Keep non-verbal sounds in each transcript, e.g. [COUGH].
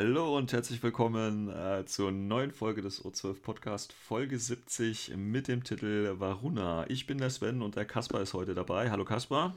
Hallo und herzlich willkommen äh, zur neuen Folge des O12 Podcast, Folge 70 mit dem Titel Varuna. Ich bin der Sven und der Kaspar ist heute dabei. Hallo Kaspar.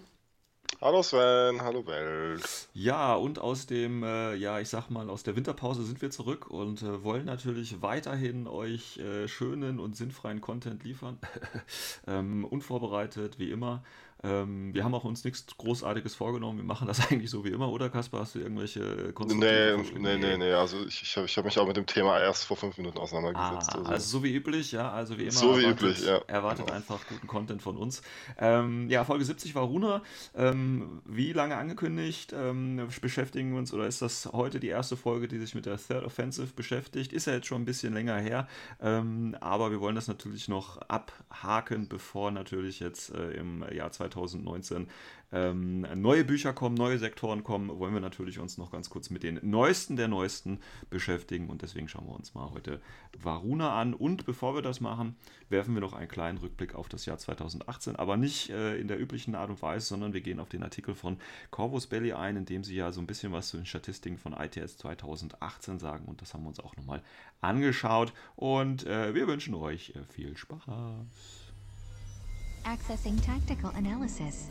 Hallo Sven, hallo Welt. Ja, und aus dem, äh, ja, ich sag mal, aus der Winterpause sind wir zurück und äh, wollen natürlich weiterhin euch äh, schönen und sinnfreien Content liefern. [LAUGHS] ähm, unvorbereitet, wie immer. Ähm, wir haben auch uns nichts Großartiges vorgenommen. Wir machen das [LAUGHS] eigentlich so wie immer, oder Kaspar? Hast du irgendwelche konstruktive Nee, nee, nee, nee. Also ich, ich habe ich hab mich auch mit dem Thema erst vor fünf Minuten auseinandergesetzt. Ah, also. also. so wie üblich, ja. Also wie immer. So wie erwartet, üblich, ja. Erwartet genau. einfach guten Content von uns. Ähm, ja, Folge 70 war Runa. Ähm, wie lange angekündigt? Ähm, beschäftigen wir uns, oder ist das heute die erste Folge, die sich mit der Third Offensive beschäftigt? Ist ja jetzt schon ein bisschen länger her. Ähm, aber wir wollen das natürlich noch abhaken, bevor natürlich jetzt äh, im Jahr 2020 2019. Ähm, neue Bücher kommen, neue Sektoren kommen, wollen wir natürlich uns noch ganz kurz mit den neuesten der neuesten beschäftigen. Und deswegen schauen wir uns mal heute Varuna an. Und bevor wir das machen, werfen wir noch einen kleinen Rückblick auf das Jahr 2018, aber nicht äh, in der üblichen Art und Weise, sondern wir gehen auf den Artikel von Corvus Belly ein, in dem sie ja so ein bisschen was zu den Statistiken von ITS 2018 sagen. Und das haben wir uns auch nochmal angeschaut. Und äh, wir wünschen euch äh, viel Spaß. Accessing Tactical Analysis.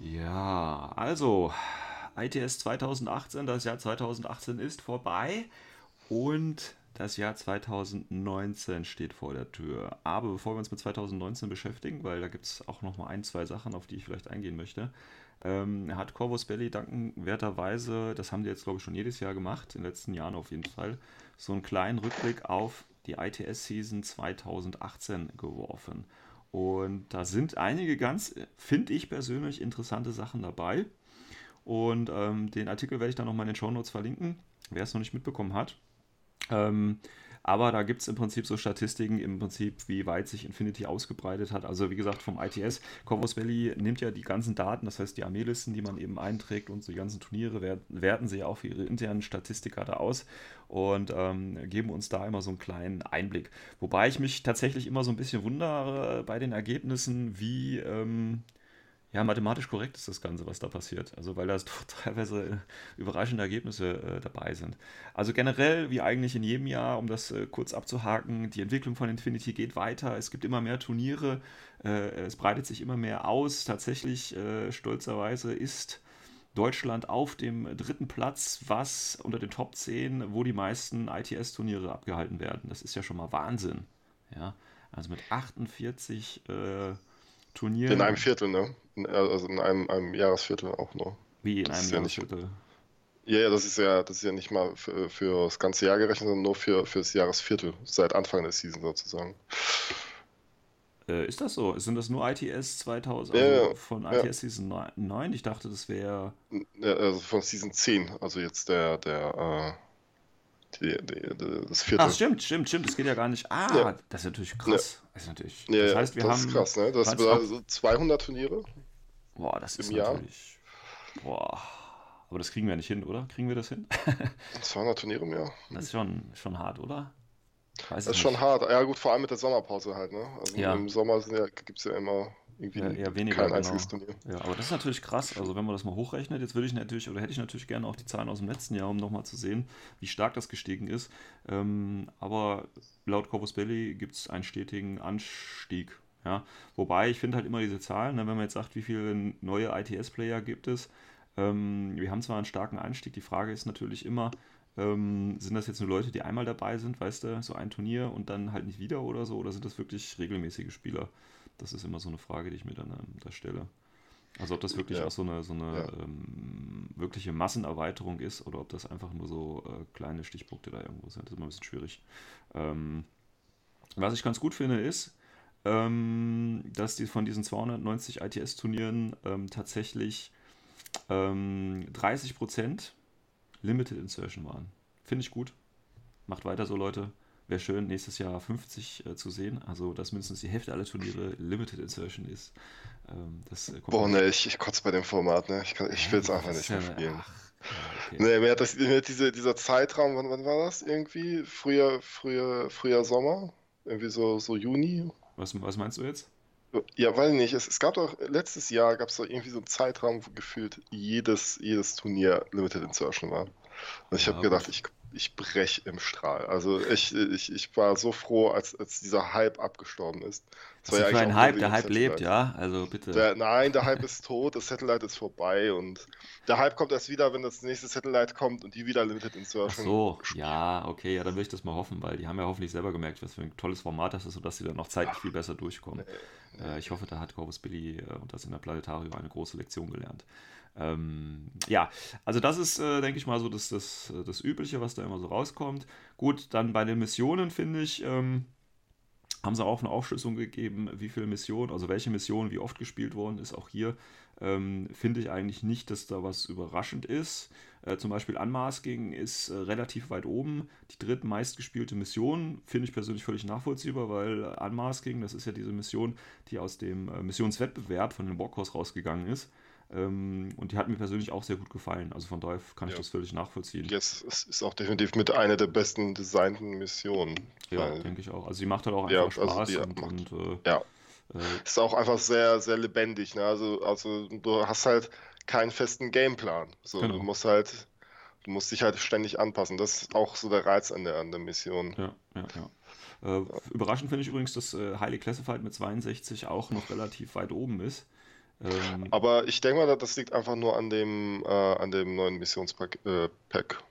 Ja, also ITS 2018, das Jahr 2018 ist vorbei und das Jahr 2019 steht vor der Tür. Aber bevor wir uns mit 2019 beschäftigen, weil da gibt es auch noch mal ein, zwei Sachen, auf die ich vielleicht eingehen möchte, ähm, hat Corvus Belly dankenwerterweise, das haben die jetzt glaube ich schon jedes Jahr gemacht, in den letzten Jahren auf jeden Fall, so einen kleinen Rückblick auf die ITS-Season 2018 geworfen. Und da sind einige ganz, finde ich persönlich, interessante Sachen dabei. Und ähm, den Artikel werde ich dann nochmal in den Show Notes verlinken, wer es noch nicht mitbekommen hat. Ähm, aber da gibt es im Prinzip so Statistiken, im Prinzip, wie weit sich Infinity ausgebreitet hat. Also wie gesagt, vom ITS, Corvus Valley nimmt ja die ganzen Daten, das heißt die Armeelisten, die man eben einträgt und so die ganzen Turniere werten, sie ja auch für ihre internen Statistiker da aus und ähm, geben uns da immer so einen kleinen Einblick. Wobei ich mich tatsächlich immer so ein bisschen wundere bei den Ergebnissen, wie... Ähm, ja, mathematisch korrekt ist das Ganze, was da passiert. Also, weil da [LAUGHS] teilweise äh, überraschende Ergebnisse äh, dabei sind. Also generell, wie eigentlich in jedem Jahr, um das äh, kurz abzuhaken, die Entwicklung von Infinity geht weiter. Es gibt immer mehr Turniere, äh, es breitet sich immer mehr aus. Tatsächlich, äh, stolzerweise, ist Deutschland auf dem dritten Platz, was unter den Top 10, wo die meisten ITS-Turniere abgehalten werden. Das ist ja schon mal Wahnsinn. Ja, also mit 48 äh, Turnieren. In einem Viertel, ne? Also in einem, einem Jahresviertel auch nur. Wie in das einem Jahresviertel? Ja, ja, das ist ja, das ist ja nicht mal für, für das ganze Jahr gerechnet, sondern nur für, für das Jahresviertel, seit Anfang der Season sozusagen. Äh, ist das so? Sind das nur ITS 2000, also ja, von ITS ja. Season 9? Ich dachte, das wäre. Ja, also von Season 10, also jetzt der, der, äh, die, die, die, das vierte. Ach, stimmt, stimmt, stimmt, das geht ja gar nicht. Ah, das ist natürlich krass. Das ist natürlich. Ja, das heißt, wir das haben. Ist krass, ne? Das sind also 200 Turniere. Boah, das ist Jahr. natürlich. Boah. Aber das kriegen wir nicht hin, oder? Kriegen wir das hin? [LAUGHS] 200 Turniere im Jahr. Das ist schon, schon hart, oder? das ist schon hart. Ja, gut, vor allem mit der Sommerpause halt, ne? Also ja. im Sommer ja, gibt es ja immer irgendwie ja, eher weniger, kein genau. einziges Turnier. Ja, aber das ist natürlich krass. Also wenn man das mal hochrechnet, jetzt würde ich natürlich, oder hätte ich natürlich gerne auch die Zahlen aus dem letzten Jahr, um nochmal zu sehen, wie stark das gestiegen ist. Ähm, aber laut Corvus Belli gibt es einen stetigen Anstieg. Ja? Wobei ich finde halt immer diese Zahlen, ne, wenn man jetzt sagt, wie viele neue ITS-Player gibt es, ähm, wir haben zwar einen starken Anstieg, die Frage ist natürlich immer, ähm, sind das jetzt nur Leute, die einmal dabei sind, weißt du, so ein Turnier und dann halt nicht wieder oder so, oder sind das wirklich regelmäßige Spieler? Das ist immer so eine Frage, die ich mir dann ähm, da stelle. Also ob das wirklich ja. auch so eine, so eine ja. ähm, wirkliche Massenerweiterung ist oder ob das einfach nur so äh, kleine Stichpunkte da irgendwo sind. Das ist immer ein bisschen schwierig. Ähm, was ich ganz gut finde ist, ähm, dass die von diesen 290 ITS-Turnieren ähm, tatsächlich 30% ähm, Limited Insertion waren. Finde ich gut. Macht weiter so, Leute. Wäre schön, nächstes Jahr 50 äh, zu sehen. Also, dass mindestens die Hälfte aller Turniere Limited Insertion ist. Ähm, das, äh, Boah, ne, ich, ich kotze bei dem Format, ne? Ich, ich will es einfach nicht mehr spielen. Ach, okay. Ne, mir hat, das, mir hat diese, dieser Zeitraum, wann, wann war das irgendwie? Früher, früher, früher Sommer? Irgendwie so, so Juni? Was, was meinst du jetzt? Ja, weiß nicht. Es, es gab doch letztes Jahr gab es doch irgendwie so einen Zeitraum, wo gefühlt jedes, jedes Turnier Limited Insertion war. Und ich ja, habe gedacht, ich, ich brech im Strahl. Also ich, ich, ich war so froh, als, als dieser Hype abgestorben ist. Das war ja für ein Hype, der Hype lebt, ja? Also bitte. Der, nein, der Hype [LAUGHS] ist tot, das Satellite ist vorbei und der Hype kommt erst wieder, wenn das nächste Satellite kommt und die wieder Limited Insertion. Ach so, ja, okay, ja, dann will ich das mal hoffen, weil die haben ja hoffentlich selber gemerkt, was für ein tolles Format das ist, sodass sie dann noch zeitlich viel besser durchkommen. Nee, nee. Äh, ich hoffe, da hat Corvus Billy äh, und das in der Planetarium eine große Lektion gelernt. Ähm, ja, also das ist, äh, denke ich mal, so das, das, das Übliche, was da immer so rauskommt. Gut, dann bei den Missionen finde ich, ähm, haben sie auch eine Aufschlüsselung gegeben, wie viele Missionen, also welche Missionen wie oft gespielt worden ist. Auch hier ähm, finde ich eigentlich nicht, dass da was überraschend ist. Äh, zum Beispiel Unmasking ist äh, relativ weit oben. Die drittmeistgespielte Mission finde ich persönlich völlig nachvollziehbar, weil Unmasking, das ist ja diese Mission, die aus dem äh, Missionswettbewerb von den Walkhouse rausgegangen ist. Ähm, und die hat mir persönlich auch sehr gut gefallen. Also von daher kann ich ja. das völlig nachvollziehen. Yes, es ist auch definitiv mit einer der besten designten Missionen. Ja, denke ich auch. Also sie macht halt auch einfach ja, also Spaß. Also und, und äh, ja. Äh, ist auch einfach sehr, sehr lebendig. Ne? Also, also du hast halt keinen festen Gameplan. So, genau. Du musst halt, du musst dich halt ständig anpassen. Das ist auch so der Reiz an der, an der Mission. Ja, ja, ja. Äh, überraschend finde ich übrigens, dass äh, Highly Classified mit 62 auch noch relativ weit oben ist. Ähm, Aber ich denke mal, das liegt einfach nur an dem, äh, an dem neuen Missionspack äh,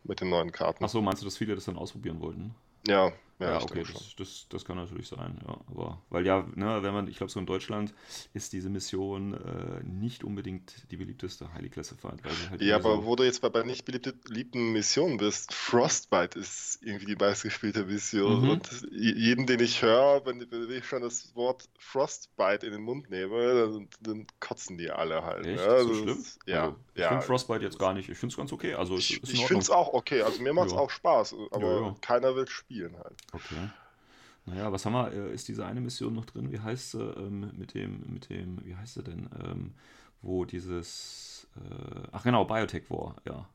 mit den neuen Karten. Achso, meinst du, dass viele das dann ausprobieren wollten? Ja, ja, ja okay, das, das, das, kann natürlich sein, ja. Aber, weil ja, ne, wenn man, ich glaube, so in Deutschland ist diese Mission äh, nicht unbedingt die beliebteste Highly Classified. Halt ja, aber so wo du jetzt bei, bei nicht beliebten Missionen bist, Frostbite ist irgendwie die meistgespielte Mission. Mhm. Und jeden, den ich höre, wenn, wenn, ich schon das Wort Frostbite in den Mund nehme, dann, dann kotzen die alle halt. Echt? Ja, ne? so schlimm? ja. Also, ich ja. finde Frostbite jetzt gar nicht. Ich finde es ganz okay. Also, ich ich finde es auch okay. Also mir macht es auch Spaß, aber keiner will spielen halt. Okay. Naja, was haben wir? Ist diese eine Mission noch drin? Wie heißt sie? Ähm, mit dem, mit dem, wie heißt sie denn? Ähm, wo dieses, äh, ach genau, Biotech War, ja.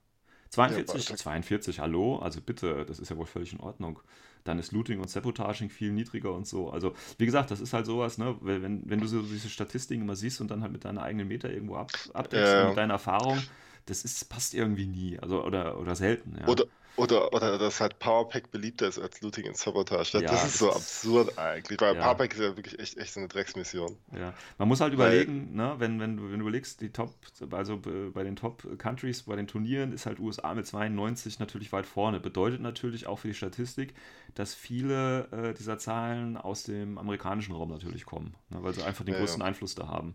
42, ja, 42, hallo? Also bitte, das ist ja wohl völlig in Ordnung. Dann ist Looting und Sabotaging viel niedriger und so. Also, wie gesagt, das ist halt sowas, ne? Wenn, wenn du so diese Statistiken immer siehst und dann halt mit deiner eigenen Meter irgendwo ab, abdeckst, äh, mit deiner Erfahrung, das ist, passt irgendwie nie. Also, oder, oder selten, ja. Oder, oder, oder dass halt Powerpack beliebter ist als Looting und Sabotage. Das, ja, das ist so absurd eigentlich, weil ja. Powerpack ist ja wirklich echt, echt so eine Drecksmission. Ja, man muss halt überlegen, weil, ne, wenn, wenn, du, wenn du überlegst, die Top, also bei den Top-Countries, bei den Turnieren ist halt USA mit 92 natürlich weit vorne. Bedeutet natürlich auch für die Statistik, dass viele äh, dieser Zahlen aus dem amerikanischen Raum natürlich kommen, ne, weil sie einfach den ja, größten Einfluss da haben.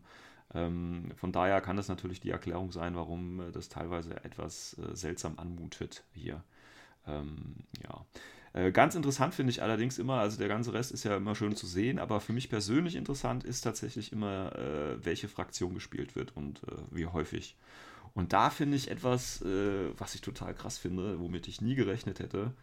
Ähm, von daher kann das natürlich die Erklärung sein, warum äh, das teilweise etwas äh, seltsam anmutet hier. Ähm, ja. Äh, ganz interessant finde ich allerdings immer, also der ganze Rest ist ja immer schön zu sehen, aber für mich persönlich interessant ist tatsächlich immer, äh, welche Fraktion gespielt wird und äh, wie häufig. Und da finde ich etwas, äh, was ich total krass finde, womit ich nie gerechnet hätte,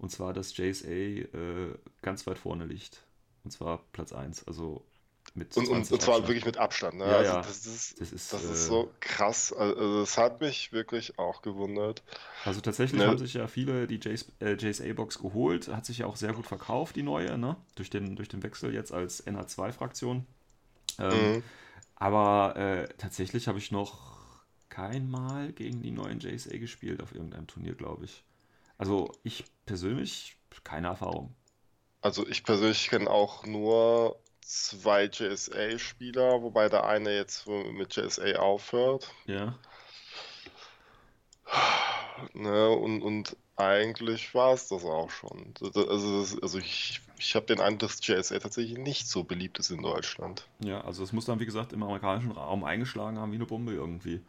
und zwar, dass JSA äh, ganz weit vorne liegt. Und zwar Platz 1. Also mit und, und, und, zwar wirklich mit Abstand. Ne? Ja, also ja. Das, ist, das, ist, das ist so äh, krass. Also das hat mich wirklich auch gewundert. Also tatsächlich ne? haben sich ja viele die JSA-Box äh, geholt. Hat sich ja auch sehr gut verkauft, die neue, ne? durch, den, durch den Wechsel jetzt als NH2-Fraktion. Ähm, mhm. Aber äh, tatsächlich habe ich noch kein Mal gegen die neuen JSA gespielt auf irgendeinem Turnier, glaube ich. Also ich persönlich keine Erfahrung. Also ich persönlich kenne auch nur zwei JSA-Spieler, wobei der eine jetzt mit JSA aufhört. Ja. Ne, und, und eigentlich war es das auch schon. Also, das, also ich, ich habe den Eindruck, dass JSA tatsächlich nicht so beliebt ist in Deutschland. Ja, also es muss dann, wie gesagt, im amerikanischen Raum eingeschlagen haben wie eine Bombe irgendwie.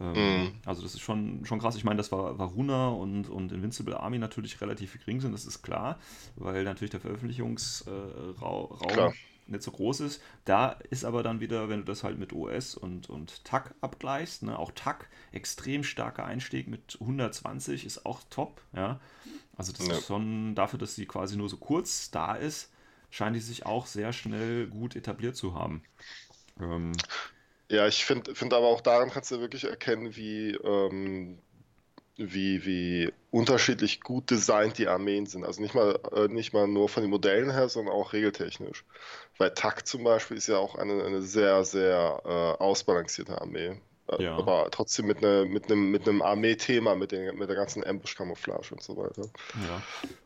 Ähm, mm. Also das ist schon, schon krass. Ich meine, dass Varuna und, und Invincible Army natürlich relativ gering sind, das ist klar, weil natürlich der Veröffentlichungsraum nicht so groß ist. Da ist aber dann wieder, wenn du das halt mit OS und, und TAC abgleichst, ne, auch TAC, extrem starker Einstieg mit 120 ist auch top, ja. Also das ja. ist schon dafür, dass sie quasi nur so kurz da ist, scheint die sich auch sehr schnell gut etabliert zu haben. Ähm, ja, ich finde find aber auch daran kannst du wirklich erkennen, wie, ähm, wie, wie unterschiedlich gut designt die Armeen sind. Also nicht mal, äh, nicht mal nur von den Modellen her, sondern auch regeltechnisch. Weil Takt zum Beispiel ist ja auch eine, eine sehr, sehr äh, ausbalancierte Armee. Äh, ja. Aber trotzdem mit, ne, mit einem mit einem Armee-Thema, mit, mit der ganzen Ambush-Camouflage und so weiter. Ja.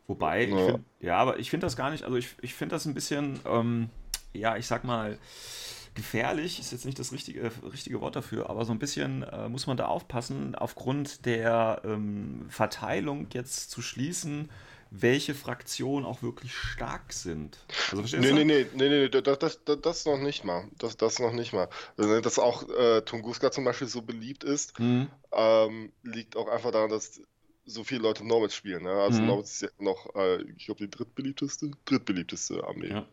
Wobei, ja, find, ja aber ich finde das gar nicht, also ich, ich finde das ein bisschen, ähm, ja, ich sag mal, gefährlich ist jetzt nicht das richtige, richtige Wort dafür, aber so ein bisschen äh, muss man da aufpassen, aufgrund der ähm, Verteilung jetzt zu schließen, welche Fraktionen auch wirklich stark sind. Also verstehst nee, du? Nee, nee, nee, nee, nee das, das, das noch nicht mal. Das, das noch nicht mal. Also, dass auch äh, Tunguska zum Beispiel so beliebt ist, mhm. ähm, liegt auch einfach daran, dass so viele Leute Nomads spielen. Ne? Also mhm. Nomads ist ja noch, äh, ich glaube, die drittbeliebteste, drittbeliebteste Armee. Ja.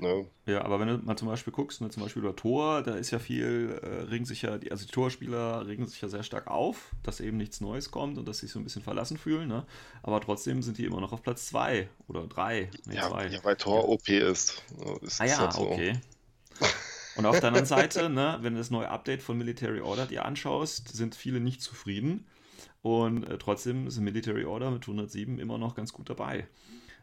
Ne? Ja, aber wenn du mal zum Beispiel guckst, ne, zum Beispiel über Tor, da ist ja viel, äh, regen sich ja, die, also die Torspieler regen sich ja sehr stark auf, dass eben nichts Neues kommt und dass sie sich so ein bisschen verlassen fühlen, ne? Aber trotzdem sind die immer noch auf Platz 2 oder 3. Nee, ja, ja, weil Tor ja. OP ist. ist ah ja, halt so. okay. Und auf der anderen Seite, ne, wenn du das neue Update von Military Order dir anschaust, sind viele nicht zufrieden. Und äh, trotzdem ist Military Order mit 107 immer noch ganz gut dabei.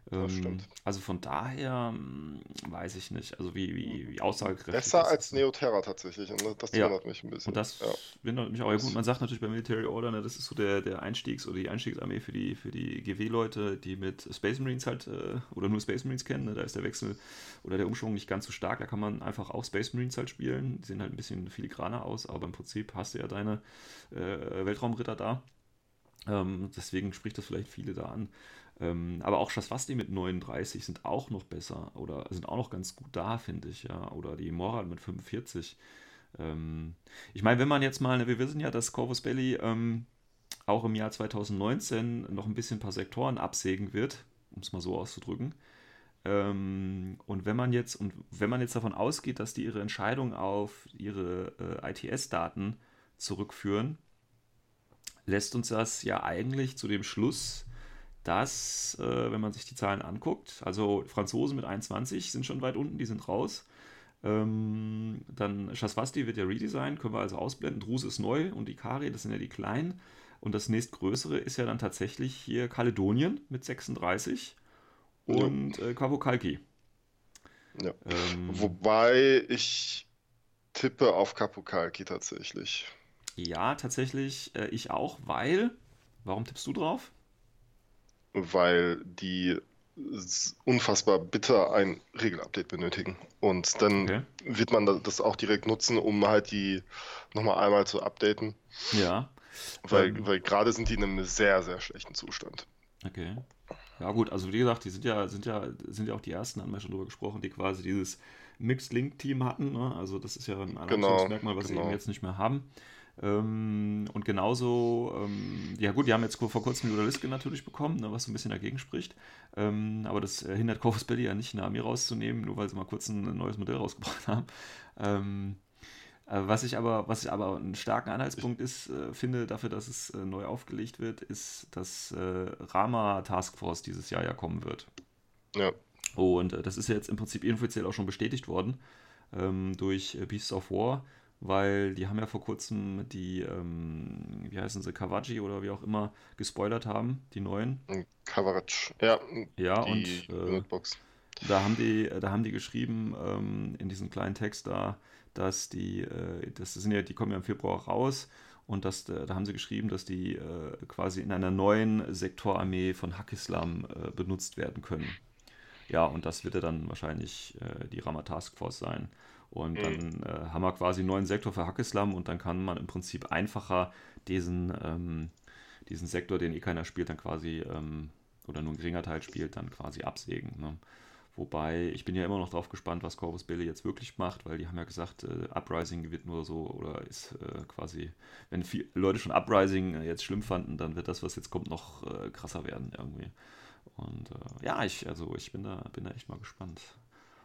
Das ähm, stimmt. Also von daher hm, weiß ich nicht, also wie, wie, wie aussagekräftig. Besser als Neoterra tatsächlich. Und das ja. wundert mich ein bisschen. Und das ja. wundert mich auch. Ja, gut, man sagt natürlich bei Military Order, ne, das ist so der, der Einstiegs- oder die Einstiegsarmee für die, für die GW-Leute, die mit Space Marines halt äh, oder nur Space Marines kennen. Ne, da ist der Wechsel oder der Umschwung nicht ganz so stark. Da kann man einfach auch Space Marines halt spielen. Die sehen halt ein bisschen filigraner aus, aber im Prinzip hast du ja deine äh, Weltraumritter da. Ähm, deswegen spricht das vielleicht viele da an. Ähm, aber auch Shaswasti mit 39 sind auch noch besser oder sind auch noch ganz gut da, finde ich, ja. Oder die Moral mit 45. Ähm, ich meine, wenn man jetzt mal, ne, wir wissen ja, dass Corvus Belli ähm, auch im Jahr 2019 noch ein bisschen ein paar Sektoren absägen wird, um es mal so auszudrücken. Ähm, und wenn man jetzt, und wenn man jetzt davon ausgeht, dass die ihre Entscheidung auf ihre äh, ITS-Daten zurückführen, lässt uns das ja eigentlich zu dem Schluss dass, äh, wenn man sich die Zahlen anguckt, also Franzosen mit 21 sind schon weit unten, die sind raus. Ähm, dann Chasvasti wird ja redesigned, können wir also ausblenden. Druse ist neu und die Kari, das sind ja die kleinen. Und das nächstgrößere ist ja dann tatsächlich hier Kaledonien mit 36 und ja. äh, Kapokalki. Ja. Ähm, Wobei ich tippe auf Kapokalki tatsächlich. Ja, tatsächlich äh, ich auch, weil. Warum tippst du drauf? Weil die unfassbar bitter ein Regelupdate benötigen. Und dann okay. wird man das auch direkt nutzen, um halt die nochmal einmal zu updaten. Ja. Weil, ähm, weil gerade sind die in einem sehr, sehr schlechten Zustand. Okay. Ja gut, also wie gesagt, die sind ja, sind ja, sind ja auch die ersten, haben wir schon drüber gesprochen, die quasi dieses Mixed Link Team hatten. Ne? Also das ist ja ein Alleinstellungsmerkmal, genau, was genau. sie eben jetzt nicht mehr haben. Ähm, und genauso, ähm, ja gut, die haben jetzt vor kurzem die Odalisque natürlich bekommen, ne, was so ein bisschen dagegen spricht. Ähm, aber das hindert Corvus Belli ja nicht, eine Armee rauszunehmen, nur weil sie mal kurz ein neues Modell rausgebracht [LAUGHS] haben. Ähm, äh, was ich aber, was ich aber einen starken Anhaltspunkt ist, äh, finde dafür, dass es äh, neu aufgelegt wird, ist, dass äh, Rama Taskforce dieses Jahr ja kommen wird. Ja. Und äh, das ist ja jetzt im Prinzip inoffiziell auch schon bestätigt worden ähm, durch äh, Beasts of War weil die haben ja vor kurzem die, ähm, wie heißen sie, Kawaji oder wie auch immer, gespoilert haben, die neuen. Kawaji, ja. Ja, und äh, da haben die, da haben die geschrieben ähm, in diesem kleinen Text da, dass die, äh, das sind ja, die kommen ja im Februar raus und das, da haben sie geschrieben, dass die äh, quasi in einer neuen Sektorarmee von Hakislam äh, benutzt werden können. Ja, und das wird ja dann wahrscheinlich äh, die Rama Task Force sein. Und mhm. dann äh, haben wir quasi einen neuen Sektor für Hackislam und dann kann man im Prinzip einfacher diesen, ähm, diesen Sektor, den eh keiner spielt, dann quasi, ähm, oder nur ein geringer Teil spielt, dann quasi absägen. Ne? Wobei, ich bin ja immer noch drauf gespannt, was Corvus Belli jetzt wirklich macht, weil die haben ja gesagt, äh, Uprising wird nur so, oder ist äh, quasi, wenn viele Leute schon Uprising äh, jetzt schlimm fanden, dann wird das, was jetzt kommt, noch äh, krasser werden irgendwie. Und äh, ja, ich, also ich bin da, bin da echt mal gespannt.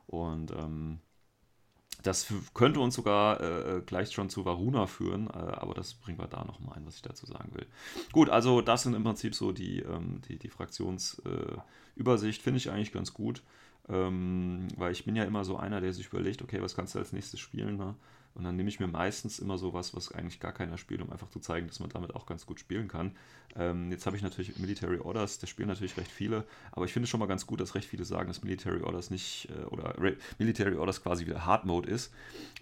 Und ähm, das könnte uns sogar äh, gleich schon zu Varuna führen, äh, aber das bringen wir da nochmal ein, was ich dazu sagen will. Gut, also das sind im Prinzip so die, ähm, die, die Fraktionsübersicht, äh, finde ich eigentlich ganz gut, ähm, weil ich bin ja immer so einer, der sich überlegt, okay, was kannst du als nächstes spielen? Ne? Und dann nehme ich mir meistens immer so was, eigentlich gar keiner spielt, um einfach zu zeigen, dass man damit auch ganz gut spielen kann. Ähm, jetzt habe ich natürlich Military Orders, da spielen natürlich recht viele, aber ich finde schon mal ganz gut, dass recht viele sagen, dass Military Orders nicht äh, oder Re Military Orders quasi wieder Hard Mode ist.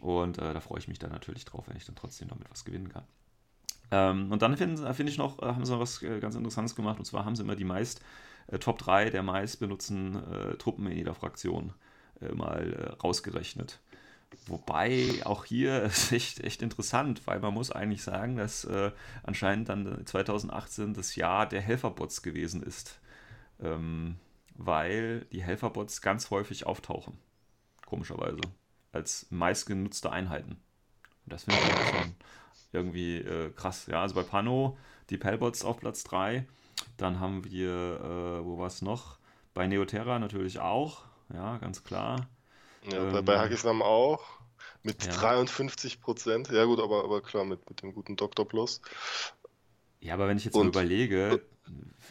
Und äh, da freue ich mich dann natürlich drauf, wenn ich dann trotzdem damit was gewinnen kann. Ähm, und dann finde find ich noch, äh, haben sie noch was äh, ganz Interessantes gemacht, und zwar haben sie immer die meist äh, Top 3 der meist benutzten äh, Truppen in jeder Fraktion mal rausgerechnet. Wobei auch hier [LAUGHS] ist echt, echt interessant, weil man muss eigentlich sagen, dass äh, anscheinend dann 2018 das Jahr der Helferbots gewesen ist. Ähm, weil die Helferbots ganz häufig auftauchen. Komischerweise. Als meistgenutzte Einheiten. Und das finde ich schon irgendwie äh, krass. Ja, also bei Pano die Pellbots auf Platz 3. Dann haben wir, äh, wo war es noch? Bei Neoterra natürlich auch. Ja, ganz klar. Ja, ähm, bei Hagislam auch. Mit ja. 53 Prozent. Ja, gut, aber, aber klar, mit, mit dem guten Dr. Plus. Ja, aber wenn ich jetzt und, mal überlege.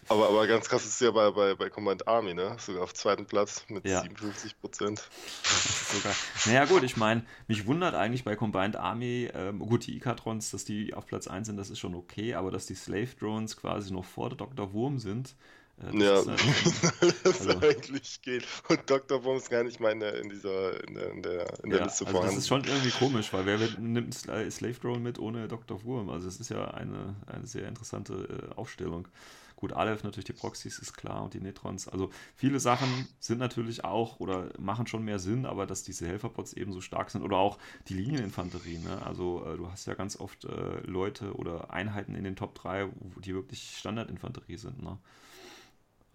Aber, aber ganz krass ist es ja bei, bei, bei Command Army, ne? Sogar auf zweiten Platz mit ja. 57 Prozent. Sogar. Naja, gut, ich meine, mich wundert eigentlich bei Combined Army, ähm, gut, die Ikatrons, dass die auf Platz 1 sind, das ist schon okay, aber dass die Slave Drones quasi noch vor der Dr. Wurm sind, äh, ja, [LAUGHS] das also, eigentlich geht. Und Dr. Wurms gar nicht mal in der, in dieser, in der, in der, in der ja, Liste also vorhanden. Das ist schon irgendwie komisch, weil wer nimmt Slave Drone mit ohne Dr. Wurm? Also es ist ja eine, eine sehr interessante äh, Aufstellung. Gut, Aleph natürlich die Proxys ist klar und die Netrons. Also viele Sachen sind natürlich auch oder machen schon mehr Sinn, aber dass diese Helferpots eben so stark sind oder auch die Linieninfanterie. Ne? Also äh, du hast ja ganz oft äh, Leute oder Einheiten in den Top 3, die wirklich Standardinfanterie sind. Ne?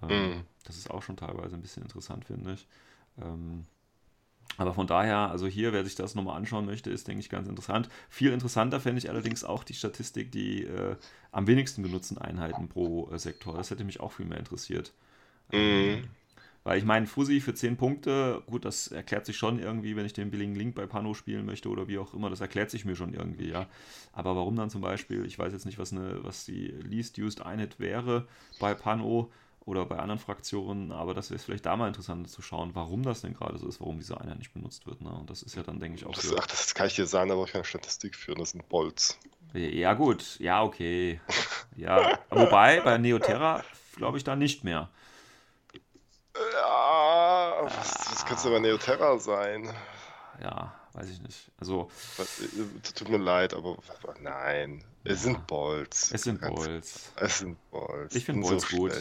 Ähm, mhm. Das ist auch schon teilweise ein bisschen interessant, finde ich. Ähm, aber von daher, also hier, wer sich das nochmal anschauen möchte, ist, denke ich, ganz interessant. Viel interessanter fände ich allerdings auch die Statistik, die äh, am wenigsten genutzten Einheiten pro äh, Sektor. Das hätte mich auch viel mehr interessiert. Ähm, mhm. Weil ich meine, Fusi für 10 Punkte, gut, das erklärt sich schon irgendwie, wenn ich den billigen Link bei Pano spielen möchte oder wie auch immer, das erklärt sich mir schon irgendwie, ja. Aber warum dann zum Beispiel, ich weiß jetzt nicht, was, eine, was die Least Used Einheit wäre bei Pano, oder bei anderen Fraktionen, aber das ist vielleicht da mal interessant zu schauen, warum das denn gerade so ist, warum diese Einheit nicht benutzt wird. Ne? Und das ist ja dann, denke ich, auch. Das, ach, das kann ich dir sagen, aber ich keine Statistik führen, das sind Bolts. Ja, gut, ja, okay. [LAUGHS] Ja, wobei bei Neoterra glaube ich da nicht mehr. Ja, was, was könnte bei Neoterra sein? Ja, weiß ich nicht. Also. Äh, tut mir leid, aber nein. Es sind Bolts. Es sind Bolts. Es sind Bolts. Ich finde Bolts so gut.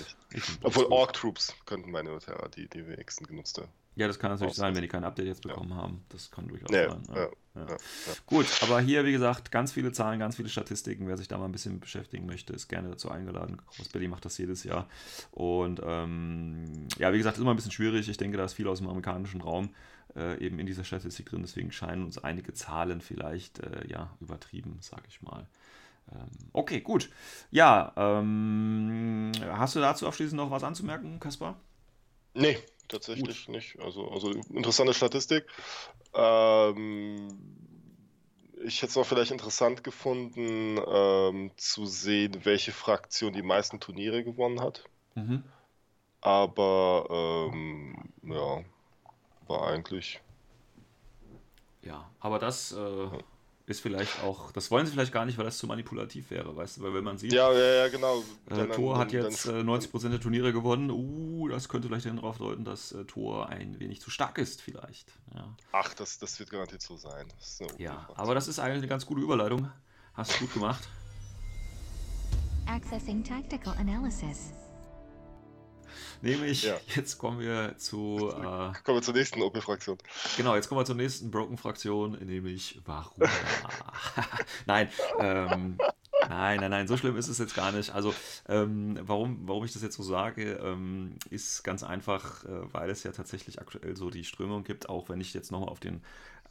Obwohl Orc Troops könnten bei Neoterra die, die wenigsten genutzte. Ja, das kann natürlich sein, wenn die kein Update jetzt bekommen ja. haben. Das kann durchaus ja, sein. Ja. Ja. Gut, aber hier, wie gesagt, ganz viele Zahlen, ganz viele Statistiken. Wer sich da mal ein bisschen beschäftigen möchte, ist gerne dazu eingeladen. Crossbelly macht das jedes Jahr. Und ähm, ja, wie gesagt, ist immer ein bisschen schwierig. Ich denke, da ist viel aus dem amerikanischen Raum äh, eben in dieser Statistik drin. Deswegen scheinen uns einige Zahlen vielleicht äh, ja, übertrieben, sage ich mal. Ähm, okay, gut. Ja, ähm, hast du dazu abschließend noch was anzumerken, Kaspar? Nee, tatsächlich Gut. nicht. Also, also interessante Statistik. Ähm, ich hätte es auch vielleicht interessant gefunden, ähm, zu sehen, welche Fraktion die meisten Turniere gewonnen hat. Mhm. Aber ähm, ja, war eigentlich. Ja, aber das äh, ist vielleicht auch, das wollen sie vielleicht gar nicht, weil das zu manipulativ wäre, weißt du, weil wenn man sieht, ja, ja, ja genau. Äh, Tor hat jetzt äh, 90% der Turniere gewonnen, uh, das könnte vielleicht darauf deuten, dass äh, Tor ein wenig zu stark ist, vielleicht. Ja. Ach, das, das wird garantiert so sein. ja, aber das ist eigentlich eine ganz gute Überleitung. Hast du gut gemacht. Accessing Tactical Analysis. Nämlich, ja. jetzt kommen wir zu. Äh, kommen wir zur nächsten OP-Fraktion. Genau, jetzt kommen wir zur nächsten Broken-Fraktion, nämlich Warum? [LAUGHS] nein, ähm, Nein, nein, nein, so schlimm ist es jetzt gar nicht. Also, ähm, warum, warum ich das jetzt so sage, ähm, ist ganz einfach, äh, weil es ja tatsächlich aktuell so die Strömung gibt, auch wenn ich jetzt nochmal auf den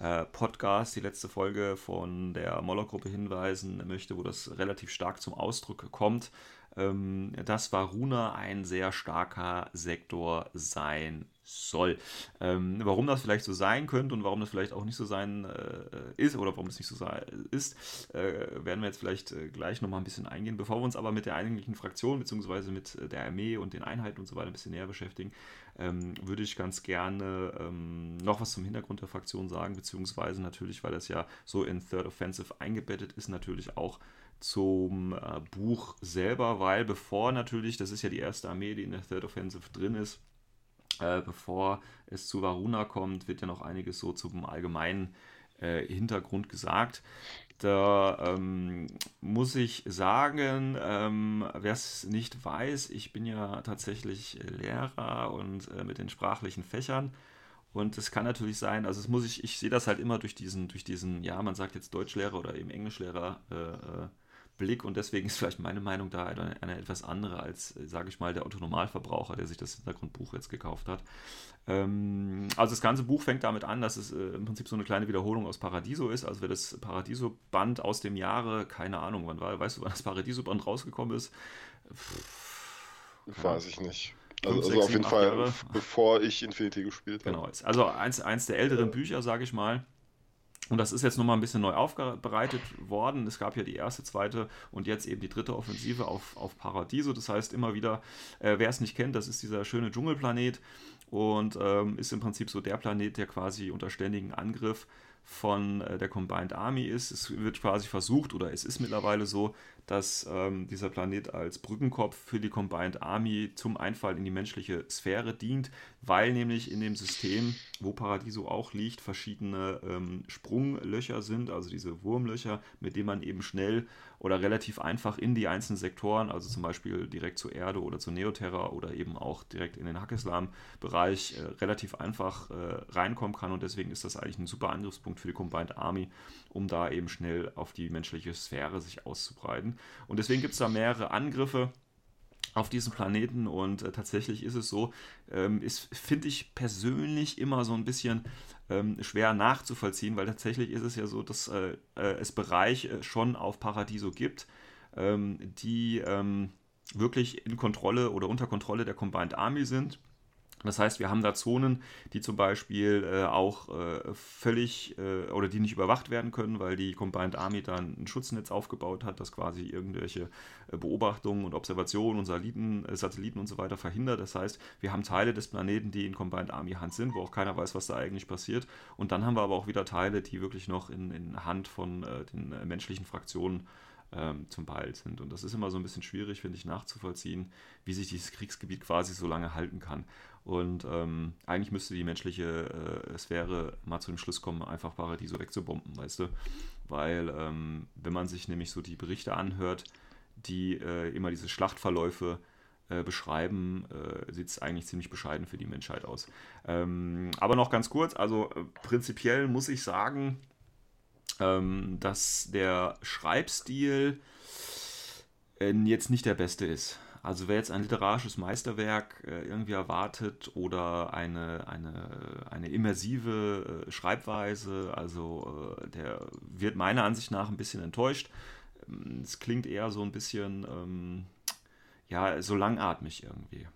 äh, Podcast, die letzte Folge von der Moller-Gruppe hinweisen möchte, wo das relativ stark zum Ausdruck kommt, ähm, dass Varuna ein sehr starker Sektor sein soll. Ähm, warum das vielleicht so sein könnte und warum das vielleicht auch nicht so sein äh, ist oder warum das nicht so sei, ist, äh, werden wir jetzt vielleicht äh, gleich nochmal ein bisschen eingehen. Bevor wir uns aber mit der eigentlichen Fraktion bzw. mit äh, der Armee und den Einheiten und so weiter ein bisschen näher beschäftigen, ähm, würde ich ganz gerne ähm, noch was zum Hintergrund der Fraktion sagen, beziehungsweise natürlich, weil das ja so in Third Offensive eingebettet ist, natürlich auch zum äh, Buch selber, weil bevor natürlich, das ist ja die erste Armee, die in der Third Offensive drin ist, äh, bevor es zu Varuna kommt, wird ja noch einiges so zum allgemeinen äh, Hintergrund gesagt. Da ähm, muss ich sagen, ähm, wer es nicht weiß, ich bin ja tatsächlich Lehrer und äh, mit den sprachlichen Fächern. Und es kann natürlich sein, also es muss ich, ich sehe das halt immer durch diesen, durch diesen, ja, man sagt jetzt Deutschlehrer oder eben Englischlehrer äh, äh Blick und deswegen ist vielleicht meine Meinung da eine, eine etwas andere als, sage ich mal, der Autonormalverbraucher, der sich das Hintergrundbuch jetzt gekauft hat. Ähm, also das ganze Buch fängt damit an, dass es äh, im Prinzip so eine kleine Wiederholung aus Paradiso ist. Also wer das Paradiso-Band aus dem Jahre, keine Ahnung, wann war, weißt du, wann das Paradiso-Band rausgekommen ist? Pff, Weiß ich nicht. Also, 5, also 6, auf jeden Fall, Jahre. bevor ich Infinity gespielt habe. Genau, also eins, eins der älteren Bücher, sage ich mal. Und das ist jetzt nochmal ein bisschen neu aufbereitet worden. Es gab ja die erste, zweite und jetzt eben die dritte Offensive auf, auf Paradiso. Das heißt immer wieder, äh, wer es nicht kennt, das ist dieser schöne Dschungelplanet und ähm, ist im Prinzip so der Planet, der quasi unter ständigen Angriff von äh, der Combined Army ist. Es wird quasi versucht, oder es ist mittlerweile so, dass ähm, dieser Planet als Brückenkopf für die Combined Army zum Einfall in die menschliche Sphäre dient, weil nämlich in dem System, wo Paradiso auch liegt, verschiedene ähm, Sprunglöcher sind, also diese Wurmlöcher, mit denen man eben schnell oder relativ einfach in die einzelnen Sektoren, also zum Beispiel direkt zur Erde oder zur Neoterra oder eben auch direkt in den Hackeslam-Bereich äh, relativ einfach äh, reinkommen kann und deswegen ist das eigentlich ein super Angriffspunkt für die Combined Army, um da eben schnell auf die menschliche Sphäre sich auszubreiten. Und deswegen gibt es da mehrere Angriffe auf diesen Planeten und äh, tatsächlich ist es so, ähm, ist, finde ich persönlich immer so ein bisschen ähm, schwer nachzuvollziehen, weil tatsächlich ist es ja so, dass äh, äh, es Bereiche äh, schon auf Paradiso gibt, ähm, die ähm, wirklich in Kontrolle oder unter Kontrolle der Combined Army sind das heißt, wir haben da Zonen, die zum Beispiel äh, auch äh, völlig äh, oder die nicht überwacht werden können, weil die Combined Army dann ein Schutznetz aufgebaut hat, das quasi irgendwelche äh, Beobachtungen und Observationen und Satelliten, äh, Satelliten und so weiter verhindert. Das heißt, wir haben Teile des Planeten, die in Combined Army Hand sind, wo auch keiner weiß, was da eigentlich passiert. Und dann haben wir aber auch wieder Teile, die wirklich noch in, in Hand von äh, den menschlichen Fraktionen ähm, zum Teil sind. Und das ist immer so ein bisschen schwierig, finde ich, nachzuvollziehen, wie sich dieses Kriegsgebiet quasi so lange halten kann. Und ähm, eigentlich müsste die menschliche äh, Sphäre mal zu dem Schluss kommen, einfach Paradiso wegzubomben, weißt du? Weil, ähm, wenn man sich nämlich so die Berichte anhört, die äh, immer diese Schlachtverläufe äh, beschreiben, äh, sieht es eigentlich ziemlich bescheiden für die Menschheit aus. Ähm, aber noch ganz kurz, also äh, prinzipiell muss ich sagen, ähm, dass der Schreibstil äh, jetzt nicht der beste ist. Also wer jetzt ein literarisches Meisterwerk äh, irgendwie erwartet oder eine, eine, eine immersive äh, Schreibweise, also der wird meiner Ansicht nach ein bisschen enttäuscht. Ähm, es klingt eher so ein bisschen, ähm, ja, so langatmig irgendwie.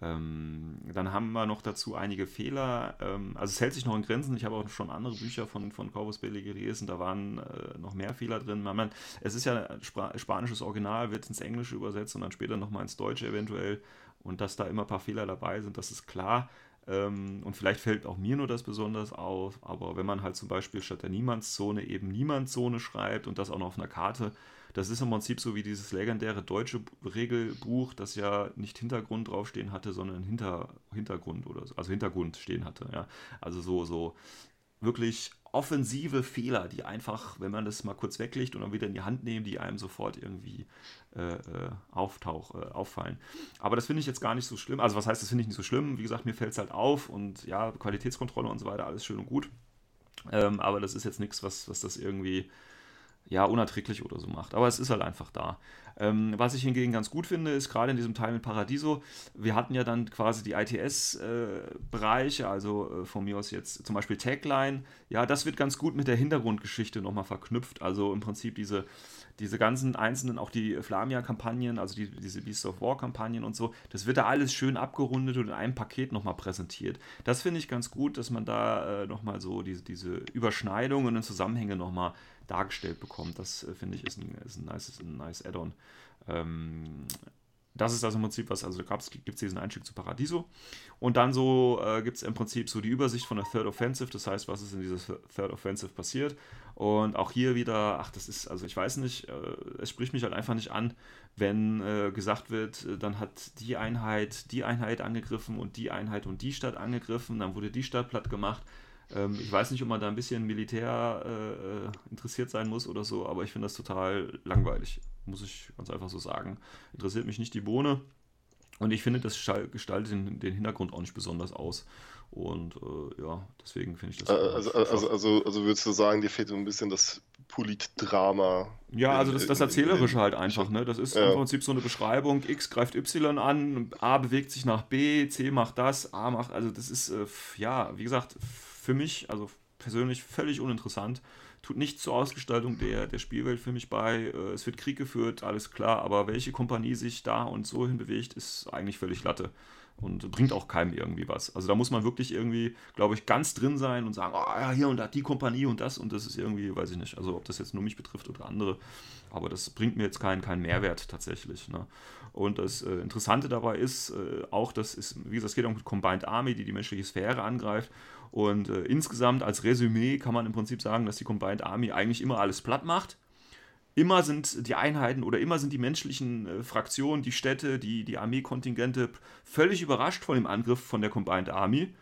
Ähm, dann haben wir noch dazu einige Fehler. Ähm, also es hält sich noch in Grenzen. Ich habe auch schon andere Bücher von, von Corvus Belli gelesen, da waren äh, noch mehr Fehler drin. Man, man, es ist ja Sp spanisches Original, wird ins Englische übersetzt und dann später nochmal ins Deutsche eventuell. Und dass da immer ein paar Fehler dabei sind, das ist klar. Ähm, und vielleicht fällt auch mir nur das besonders auf, aber wenn man halt zum Beispiel statt der Niemandszone eben Niemandszone schreibt und das auch noch auf einer Karte, das ist im Prinzip so wie dieses legendäre deutsche Regelbuch, das ja nicht Hintergrund draufstehen hatte, sondern Hinter, Hintergrund oder so, also Hintergrund stehen hatte. Ja. Also so, so wirklich offensive Fehler, die einfach, wenn man das mal kurz weglegt und dann wieder in die Hand nehmen, die einem sofort irgendwie äh, äh auftauch, äh, auffallen. Aber das finde ich jetzt gar nicht so schlimm. Also was heißt, das finde ich nicht so schlimm? Wie gesagt, mir fällt es halt auf und ja, Qualitätskontrolle und so weiter, alles schön und gut. Ähm, aber das ist jetzt nichts, was, was das irgendwie ja, unerträglich oder so macht. Aber es ist halt einfach da. Ähm, was ich hingegen ganz gut finde, ist gerade in diesem Teil mit Paradiso, wir hatten ja dann quasi die ITS-Bereiche, äh, also äh, von mir aus jetzt zum Beispiel Tagline, ja, das wird ganz gut mit der Hintergrundgeschichte nochmal verknüpft. Also im Prinzip diese, diese ganzen einzelnen, auch die Flamia-Kampagnen, also die, diese Beast of War-Kampagnen und so, das wird da alles schön abgerundet und in einem Paket nochmal präsentiert. Das finde ich ganz gut, dass man da äh, nochmal so diese, diese Überschneidungen und Zusammenhänge nochmal dargestellt bekommt. Das äh, finde ich ist ein, ist ein nice, ein nice Add-on. Ähm, das ist also im Prinzip was, also gibt es diesen Einstieg zu Paradiso. Und dann so äh, gibt es im Prinzip so die Übersicht von der Third Offensive, das heißt, was ist in dieser Third Offensive passiert. Und auch hier wieder, ach, das ist, also ich weiß nicht, äh, es spricht mich halt einfach nicht an, wenn äh, gesagt wird, äh, dann hat die Einheit die Einheit angegriffen und die Einheit und die Stadt angegriffen, dann wurde die Stadt platt gemacht. Ähm, ich weiß nicht, ob man da ein bisschen Militär äh, äh, interessiert sein muss oder so, aber ich finde das total langweilig, muss ich ganz einfach so sagen. Interessiert mich nicht die Bohne. Und ich finde, das gestaltet den, den Hintergrund auch nicht besonders aus. Und äh, ja, deswegen finde ich das. Äh, also, also, also, also, würdest du sagen, dir fehlt so ein bisschen das Politdrama? Ja, also das, das Erzählerische halt einfach. Ne? Das ist ja. im Prinzip so eine Beschreibung: X greift Y an, A bewegt sich nach B, C macht das, A macht. Also, das ist, äh, ja, wie gesagt, für mich, also persönlich völlig uninteressant. Tut nichts zur Ausgestaltung der, der Spielwelt für mich bei. Äh, es wird Krieg geführt, alles klar, aber welche Kompanie sich da und so hin bewegt, ist eigentlich völlig Latte und bringt auch keinem irgendwie was. Also da muss man wirklich irgendwie, glaube ich, ganz drin sein und sagen, oh ja, hier und da die Kompanie und das und das ist irgendwie, weiß ich nicht, also ob das jetzt nur mich betrifft oder andere, aber das bringt mir jetzt keinen, keinen Mehrwert tatsächlich. Ne? Und das äh, Interessante dabei ist äh, auch, dass es, wie gesagt, es geht mit Combined Army, die die menschliche Sphäre angreift und äh, insgesamt als Resümee kann man im Prinzip sagen, dass die Combined Army eigentlich immer alles platt macht. Immer sind die Einheiten oder immer sind die menschlichen äh, Fraktionen, die Städte, die, die Armeekontingente völlig überrascht von dem Angriff von der Combined Army.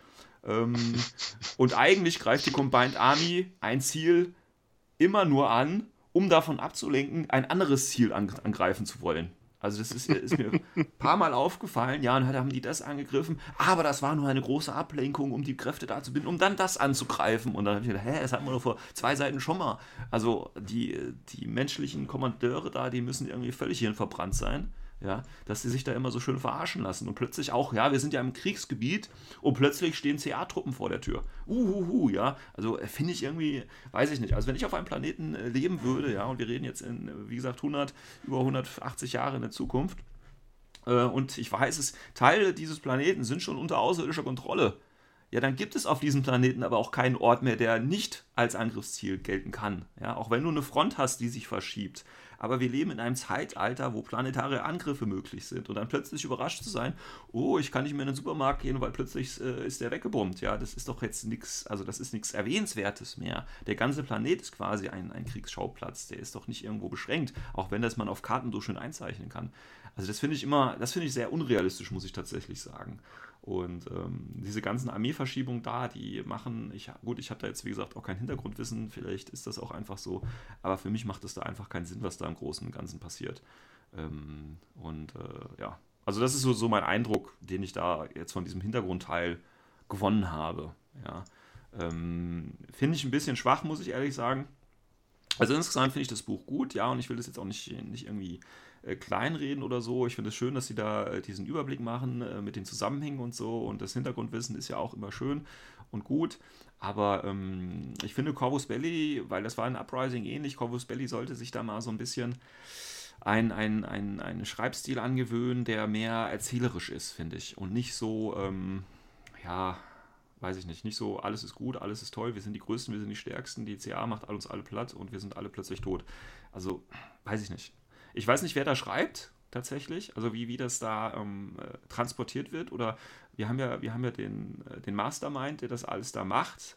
Ähm, [LAUGHS] und eigentlich greift die Combined Army ein Ziel immer nur an, um davon abzulenken, ein anderes Ziel angreifen zu wollen. Also das ist, ist mir ein paar Mal aufgefallen, ja, und dann haben die das angegriffen, aber das war nur eine große Ablenkung, um die Kräfte da zu binden, um dann das anzugreifen. Und dann habe ich gedacht, hä, das hatten wir doch vor zwei Seiten schon mal. Also die, die menschlichen Kommandeure da, die müssen irgendwie völlig hirnverbrannt sein ja, dass sie sich da immer so schön verarschen lassen und plötzlich auch, ja, wir sind ja im Kriegsgebiet und plötzlich stehen CA-Truppen vor der Tür. Uhuhu, ja, also äh, finde ich irgendwie, weiß ich nicht, also wenn ich auf einem Planeten äh, leben würde, ja, und wir reden jetzt in, wie gesagt, 100, über 180 Jahre in der Zukunft äh, und ich weiß es, Teile dieses Planeten sind schon unter außerirdischer Kontrolle, ja, dann gibt es auf diesem Planeten aber auch keinen Ort mehr, der nicht als Angriffsziel gelten kann. Ja, auch wenn du eine Front hast, die sich verschiebt, aber wir leben in einem Zeitalter, wo planetare Angriffe möglich sind und dann plötzlich überrascht zu sein, oh, ich kann nicht mehr in den Supermarkt gehen, weil plötzlich äh, ist der weggebombt. Ja, das ist doch jetzt nichts, also das ist nichts Erwähnenswertes mehr. Der ganze Planet ist quasi ein, ein Kriegsschauplatz, der ist doch nicht irgendwo beschränkt, auch wenn das man auf Karten so schön einzeichnen kann. Also das finde ich immer, das finde ich sehr unrealistisch, muss ich tatsächlich sagen. Und ähm, diese ganzen Armeeverschiebungen da, die machen, ich, gut, ich habe da jetzt wie gesagt auch kein Hintergrundwissen, vielleicht ist das auch einfach so, aber für mich macht es da einfach keinen Sinn, was da im Großen und Ganzen passiert. Ähm, und äh, ja, also das ist so, so mein Eindruck, den ich da jetzt von diesem Hintergrundteil gewonnen habe. Ja. Ähm, finde ich ein bisschen schwach, muss ich ehrlich sagen. Also insgesamt finde ich das Buch gut, ja, und ich will das jetzt auch nicht, nicht irgendwie kleinreden oder so. Ich finde es schön, dass sie da äh, diesen Überblick machen äh, mit den Zusammenhängen und so. Und das Hintergrundwissen ist ja auch immer schön und gut. Aber ähm, ich finde Corvus Belly, weil das war in Uprising ähnlich, Corvus Belly sollte sich da mal so ein bisschen ein, ein, ein, einen Schreibstil angewöhnen, der mehr erzählerisch ist, finde ich. Und nicht so, ähm, ja, weiß ich nicht, nicht so, alles ist gut, alles ist toll, wir sind die Größten, wir sind die Stärksten, die CA macht uns alle platt und wir sind alle plötzlich tot. Also, weiß ich nicht. Ich weiß nicht, wer da schreibt tatsächlich, also wie, wie das da ähm, äh, transportiert wird. Oder wir haben ja, wir haben ja den, äh, den Mastermind, der das alles da macht.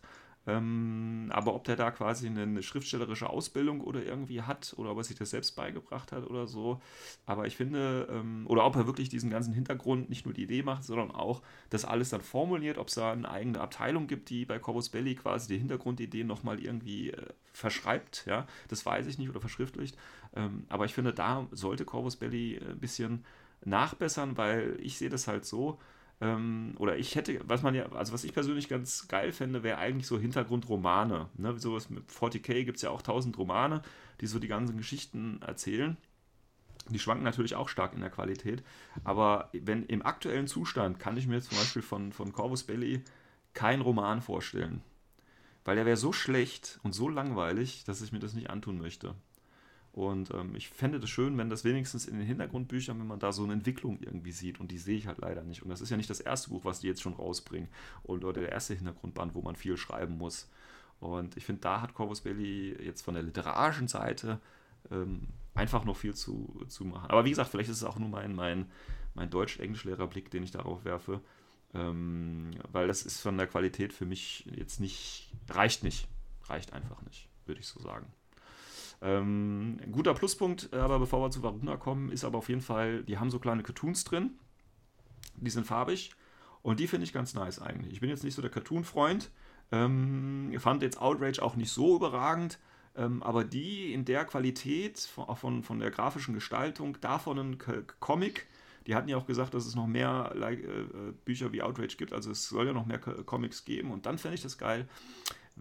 Ähm, aber ob der da quasi eine schriftstellerische Ausbildung oder irgendwie hat oder ob er sich das selbst beigebracht hat oder so. Aber ich finde, ähm, oder ob er wirklich diesen ganzen Hintergrund nicht nur die Idee macht, sondern auch das alles dann formuliert, ob es da eine eigene Abteilung gibt, die bei Corvus Belli quasi die Hintergrundideen nochmal irgendwie äh, verschreibt. Ja, das weiß ich nicht oder verschriftlicht. Ähm, aber ich finde, da sollte Corvus Belli äh, ein bisschen nachbessern, weil ich sehe das halt so, ähm, oder ich hätte, was man ja, also was ich persönlich ganz geil fände, wäre eigentlich so Hintergrundromane. Ne? Sowas mit 40k gibt es ja auch tausend Romane, die so die ganzen Geschichten erzählen. Die schwanken natürlich auch stark in der Qualität. Aber wenn im aktuellen Zustand kann ich mir zum Beispiel von, von Corvus Belli keinen Roman vorstellen. Weil der wäre so schlecht und so langweilig, dass ich mir das nicht antun möchte. Und ähm, ich fände das schön, wenn das wenigstens in den Hintergrundbüchern, wenn man da so eine Entwicklung irgendwie sieht. Und die sehe ich halt leider nicht. Und das ist ja nicht das erste Buch, was die jetzt schon rausbringen. Und, oder der erste Hintergrundband, wo man viel schreiben muss. Und ich finde, da hat Corvus Belli jetzt von der literarischen Seite ähm, einfach noch viel zu, zu machen. Aber wie gesagt, vielleicht ist es auch nur mein, mein, mein Deutsch-Englisch-Lehrer-Blick, den ich darauf werfe. Ähm, weil das ist von der Qualität für mich jetzt nicht, reicht nicht. Reicht einfach nicht, würde ich so sagen. Ähm, ein guter Pluspunkt, aber bevor wir zu Varuna kommen, ist aber auf jeden Fall, die haben so kleine Cartoons drin. Die sind farbig und die finde ich ganz nice eigentlich. Ich bin jetzt nicht so der Cartoon-Freund. Ähm, fand jetzt Outrage auch nicht so überragend, ähm, aber die in der Qualität, von, von, von der grafischen Gestaltung, davon ein K Comic, die hatten ja auch gesagt, dass es noch mehr äh, äh Bücher wie Outrage gibt, also es soll ja noch mehr K Comics geben und dann fände ich das geil,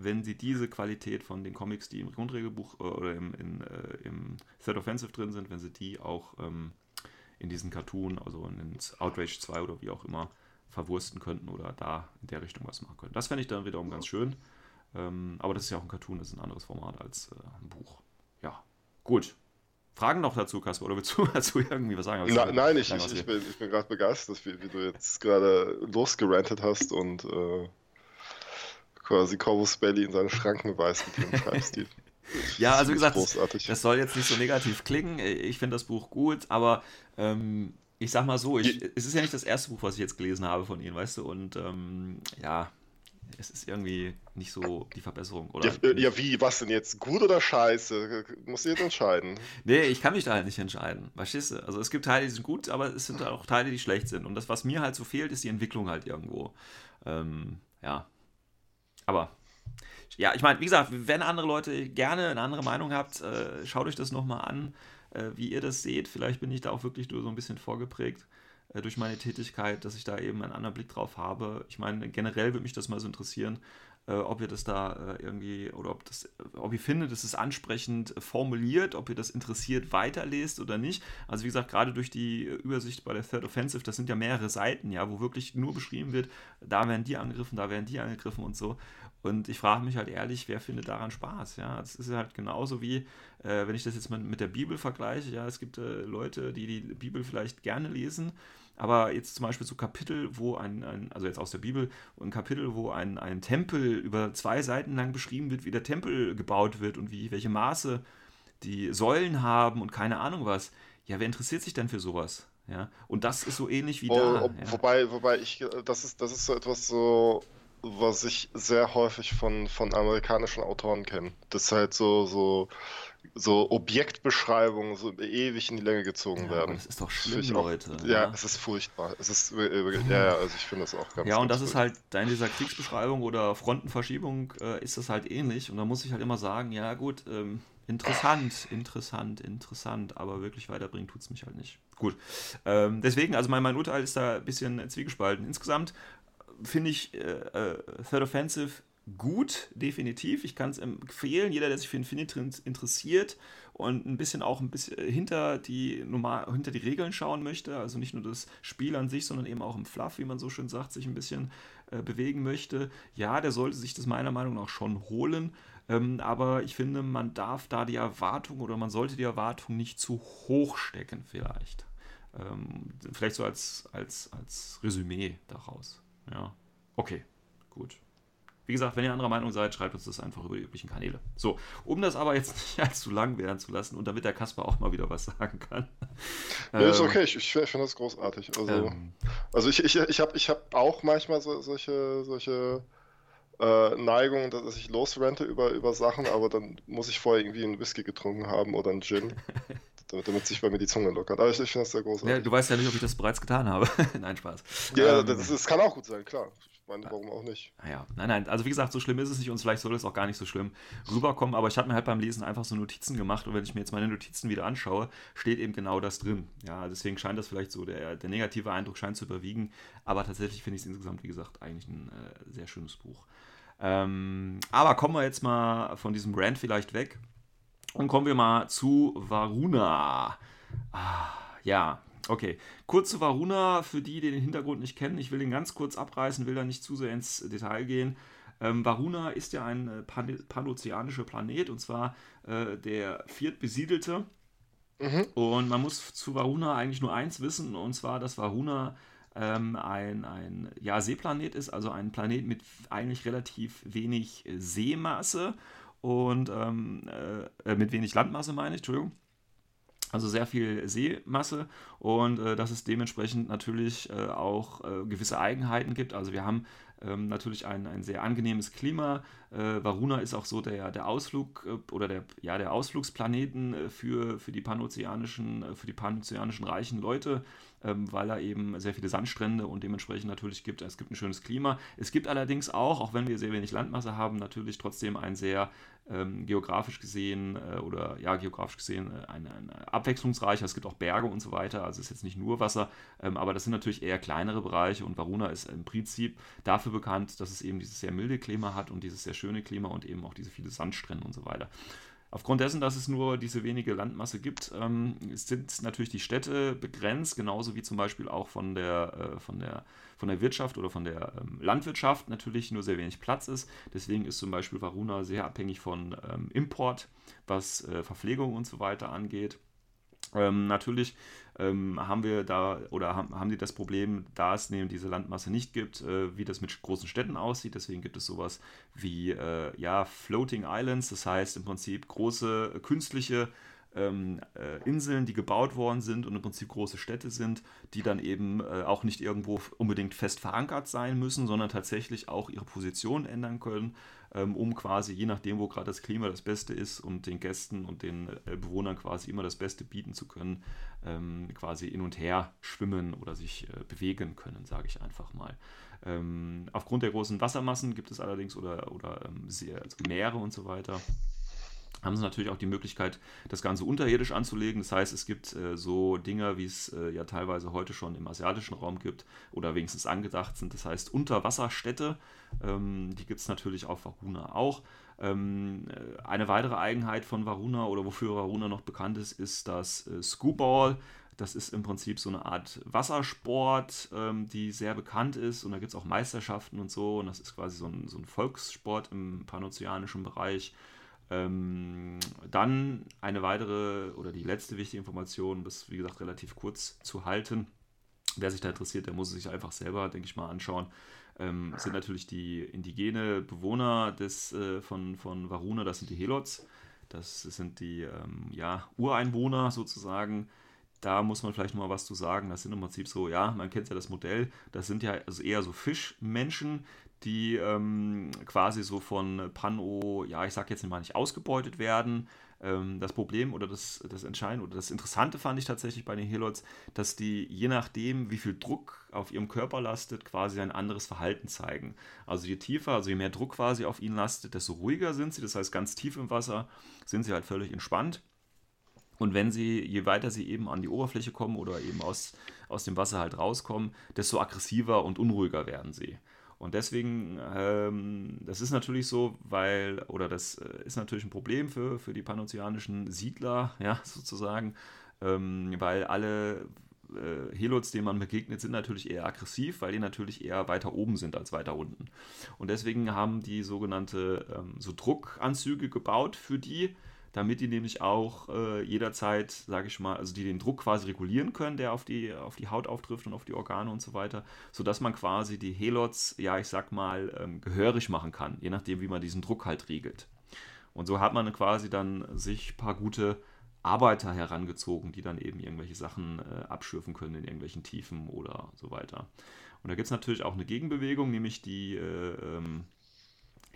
wenn sie diese Qualität von den Comics, die im Grundregelbuch äh, oder im, in, äh, im Third Offensive drin sind, wenn sie die auch ähm, in diesen Cartoon, also ins Outrage 2 oder wie auch immer, verwursten könnten oder da in der Richtung was machen können. Das fände ich dann wiederum ganz schön. Ähm, aber das ist ja auch ein Cartoon, das ist ein anderes Format als äh, ein Buch. Ja, gut. Fragen noch dazu, Kasper, oder willst du [LAUGHS] dazu irgendwie was sagen? Na, nein, ich, ich, ich, bin, ich bin gerade begeistert, wie, wie, du jetzt gerade losgerantet hast und äh, quasi Corvus Belly in seine Schranken weist mit ihrem Schreibstil. [LAUGHS] ja, also gesagt, großartig. das soll jetzt nicht so negativ klingen. Ich finde das Buch gut, aber ähm, ich sag mal so, ich, es ist ja nicht das erste Buch, was ich jetzt gelesen habe von ihnen, weißt du, und ähm, ja, es ist irgendwie nicht so die Verbesserung, oder? Ja, ja, wie, was denn jetzt? Gut oder scheiße? Musst du jetzt entscheiden. Nee, ich kann mich da halt nicht entscheiden. Verstehst du? Also es gibt Teile, die sind gut, aber es sind auch Teile, die schlecht sind. Und das, was mir halt so fehlt, ist die Entwicklung halt irgendwo. Ähm, ja. Aber ja, ich meine, wie gesagt, wenn andere Leute gerne eine andere Meinung habt, äh, schaut euch das nochmal an, äh, wie ihr das seht. Vielleicht bin ich da auch wirklich nur so ein bisschen vorgeprägt äh, durch meine Tätigkeit, dass ich da eben einen anderen Blick drauf habe. Ich meine, generell würde mich das mal so interessieren, äh, ob ihr das da äh, irgendwie oder ob das, ob ihr findet, es ist ansprechend formuliert, ob ihr das interessiert weiterlest oder nicht. Also wie gesagt, gerade durch die Übersicht bei der Third Offensive, das sind ja mehrere Seiten, ja, wo wirklich nur beschrieben wird, da werden die angegriffen, da werden die angegriffen und so. Und ich frage mich halt ehrlich, wer findet daran Spaß? Ja, das ist halt genauso wie, äh, wenn ich das jetzt mal mit der Bibel vergleiche. Ja, es gibt äh, Leute, die die Bibel vielleicht gerne lesen, aber jetzt zum Beispiel so Kapitel, wo ein, ein, also jetzt aus der Bibel, ein Kapitel, wo ein, ein Tempel über zwei Seiten lang beschrieben wird, wie der Tempel gebaut wird und wie, welche Maße die Säulen haben und keine Ahnung was. Ja, wer interessiert sich denn für sowas? Ja, und das ist so ähnlich wie oh, da. Ob, ja. Wobei, wobei ich, das ist, das ist so etwas so, was ich sehr häufig von, von amerikanischen Autoren kenne. Das ist halt so, so so Objektbeschreibungen so ewig in die Länge gezogen ja, werden. Das ist doch schlimm, auch, Leute. Ja, ja, es ist furchtbar. Es ist wirklich, ja, ja, also ich finde das auch ganz Ja, und ganz das ist halt, da in dieser Kriegsbeschreibung oder Frontenverschiebung äh, ist das halt ähnlich. Und da muss ich halt immer sagen, ja gut, ähm, interessant, interessant, interessant, aber wirklich weiterbringen tut es mich halt nicht. Gut. Ähm, deswegen, also mein, mein Urteil ist da ein bisschen zwiegespalten. Insgesamt finde ich äh, äh, Third Offensive gut, definitiv. Ich kann es empfehlen, jeder, der sich für Infinity interessiert und ein bisschen auch ein bisschen hinter die, normal, hinter die Regeln schauen möchte, also nicht nur das Spiel an sich, sondern eben auch im Fluff, wie man so schön sagt, sich ein bisschen äh, bewegen möchte, ja, der sollte sich das meiner Meinung nach schon holen. Ähm, aber ich finde, man darf da die Erwartung oder man sollte die Erwartung nicht zu hoch stecken, vielleicht. Ähm, vielleicht so als, als, als Resümee daraus. Ja, okay, gut. Wie gesagt, wenn ihr anderer Meinung seid, schreibt uns das einfach über die üblichen Kanäle. So, um das aber jetzt [LAUGHS] nicht allzu lang werden zu lassen und damit der Kasper auch mal wieder was sagen kann. [LAUGHS] Ähm, ist okay, ich, ich finde das großartig. Also, ähm, also ich, ich, ich habe ich hab auch manchmal so, solche, solche äh, Neigung, dass ich losrente über, über Sachen, aber dann muss ich vorher irgendwie einen Whisky getrunken haben oder einen Gin. [LAUGHS] damit, damit sich bei mir die Zunge lockert. Aber ich, ich finde das sehr großartig. Ja, du weißt ja nicht, ob ich das bereits getan habe. Nein, Spaß. Ja, ähm, das, das, kann auch gut sein, klar meine, warum auch nicht? Naja, ah nein, nein, also wie gesagt, so schlimm ist es nicht und vielleicht soll es auch gar nicht so schlimm rüberkommen, aber ich habe mir halt beim Lesen einfach so Notizen gemacht und wenn ich mir jetzt meine Notizen wieder anschaue, steht eben genau das drin. Ja, deswegen scheint das vielleicht so, der, der negative Eindruck scheint zu überwiegen, aber tatsächlich finde ich es insgesamt, wie gesagt, eigentlich ein äh, sehr schönes Buch. Ähm, aber kommen wir jetzt mal von diesem Brand vielleicht weg und kommen wir mal zu Varuna. Ah, ja, okay. Kurz zu Varuna, für die, die den Hintergrund nicht kennen. Ich will den ganz kurz abreißen, will da nicht zu sehr ins Detail gehen. Ähm, Varuna ist ja ein äh, pan panozeanischer Planet und zwar äh, der viertbesiedelte. Mhm. Und man muss zu Varuna eigentlich nur eins wissen, und zwar, dass Varuna ähm, ein, ein ja, Seeplanet ist, also ein Planet mit eigentlich relativ wenig Seemasse und ähm, äh, mit wenig Landmasse, meine ich, Entschuldigung. Also sehr viel Seemasse und äh, dass es dementsprechend natürlich äh, auch äh, gewisse Eigenheiten gibt. Also wir haben ähm, natürlich ein, ein sehr angenehmes Klima. Äh, Varuna ist auch so der, der Ausflug äh, oder der, ja, der Ausflugsplaneten äh, für, für die panozeanischen, für die panozeanischen reichen Leute weil er eben sehr viele Sandstrände und dementsprechend natürlich gibt. Es gibt ein schönes Klima. Es gibt allerdings auch, auch wenn wir sehr wenig Landmasse haben, natürlich trotzdem ein sehr ähm, geografisch gesehen äh, oder ja, geografisch gesehen äh, ein, ein abwechslungsreicher. Es gibt auch Berge und so weiter, also es ist jetzt nicht nur Wasser, ähm, aber das sind natürlich eher kleinere Bereiche und Varuna ist im Prinzip dafür bekannt, dass es eben dieses sehr milde Klima hat und dieses sehr schöne Klima und eben auch diese viele Sandstrände und so weiter. Aufgrund dessen, dass es nur diese wenige Landmasse gibt, ähm, sind natürlich die Städte begrenzt, genauso wie zum Beispiel auch von der, äh, von der, von der Wirtschaft oder von der ähm, Landwirtschaft natürlich nur sehr wenig Platz ist. Deswegen ist zum Beispiel Varuna sehr abhängig von ähm, Import, was äh, Verpflegung und so weiter angeht. Ähm, natürlich ähm, haben wir da oder haben, haben die das Problem, da es neben diese Landmasse nicht gibt, äh, wie das mit großen Städten aussieht. Deswegen gibt es sowas wie äh, ja, Floating Islands, das heißt im Prinzip große künstliche ähm, äh, Inseln, die gebaut worden sind und im Prinzip große Städte sind, die dann eben äh, auch nicht irgendwo unbedingt fest verankert sein müssen, sondern tatsächlich auch ihre Position ändern können ähm, um quasi, je nachdem, wo gerade das Klima das Beste ist und den Gästen und den äh, Bewohnern quasi immer das Beste bieten zu können, ähm, quasi hin und her schwimmen oder sich äh, bewegen können, sage ich einfach mal. Ähm, aufgrund der großen Wassermassen gibt es allerdings oder, oder sehr, also Meere und so weiter haben sie natürlich auch die Möglichkeit, das Ganze unterirdisch anzulegen. Das heißt, es gibt äh, so Dinge, wie es äh, ja teilweise heute schon im asiatischen Raum gibt oder wenigstens angedacht sind. Das heißt, Unterwasserstädte, ähm, die gibt es natürlich auf Varuna auch. Ähm, äh, eine weitere Eigenheit von Varuna oder wofür Varuna noch bekannt ist, ist das äh, Scooball. Das ist im Prinzip so eine Art Wassersport, ähm, die sehr bekannt ist. Und da gibt es auch Meisterschaften und so. Und das ist quasi so ein, so ein Volkssport im panozeanischen Bereich. Ähm, dann eine weitere oder die letzte wichtige Information, das wie gesagt relativ kurz zu halten. Wer sich da interessiert, der muss es sich einfach selber, denke ich mal, anschauen. Ähm, sind natürlich die indigene Bewohner des, äh, von, von Varuna, das sind die Helots. Das sind die ähm, ja, Ureinwohner sozusagen. Da muss man vielleicht noch mal was zu sagen. Das sind im Prinzip so, ja, man kennt ja das Modell. Das sind ja also eher so Fischmenschen, die ähm, quasi so von Pano, ja, ich sag jetzt mal nicht ausgebeutet werden. Ähm, das Problem oder das, das Entscheidende oder das Interessante fand ich tatsächlich bei den Helots, dass die je nachdem, wie viel Druck auf ihrem Körper lastet, quasi ein anderes Verhalten zeigen. Also je tiefer, also je mehr Druck quasi auf ihnen lastet, desto ruhiger sind sie. Das heißt, ganz tief im Wasser sind sie halt völlig entspannt. Und wenn sie, je weiter sie eben an die Oberfläche kommen oder eben aus, aus dem Wasser halt rauskommen, desto aggressiver und unruhiger werden sie. Und deswegen, ähm, das ist natürlich so, weil, oder das äh, ist natürlich ein Problem für, für die panozeanischen Siedler, [LAUGHS] ja, sozusagen, ähm, weil alle äh, Helots, denen man begegnet, sind natürlich eher aggressiv, weil die natürlich eher weiter oben sind als weiter unten. Und deswegen haben die sogenannte ähm, so Druckanzüge gebaut für die, damit die nämlich auch äh, jederzeit, sage ich mal, also die den Druck quasi regulieren können, der auf die, auf die Haut auftrifft und auf die Organe und so weiter, sodass man quasi die Helots, ja, ich sag mal, ähm, gehörig machen kann, je nachdem, wie man diesen Druck halt regelt. Und so hat man quasi dann sich ein paar gute Arbeiter herangezogen, die dann eben irgendwelche Sachen äh, abschürfen können in irgendwelchen Tiefen oder so weiter. Und da gibt es natürlich auch eine Gegenbewegung, nämlich die äh, ähm,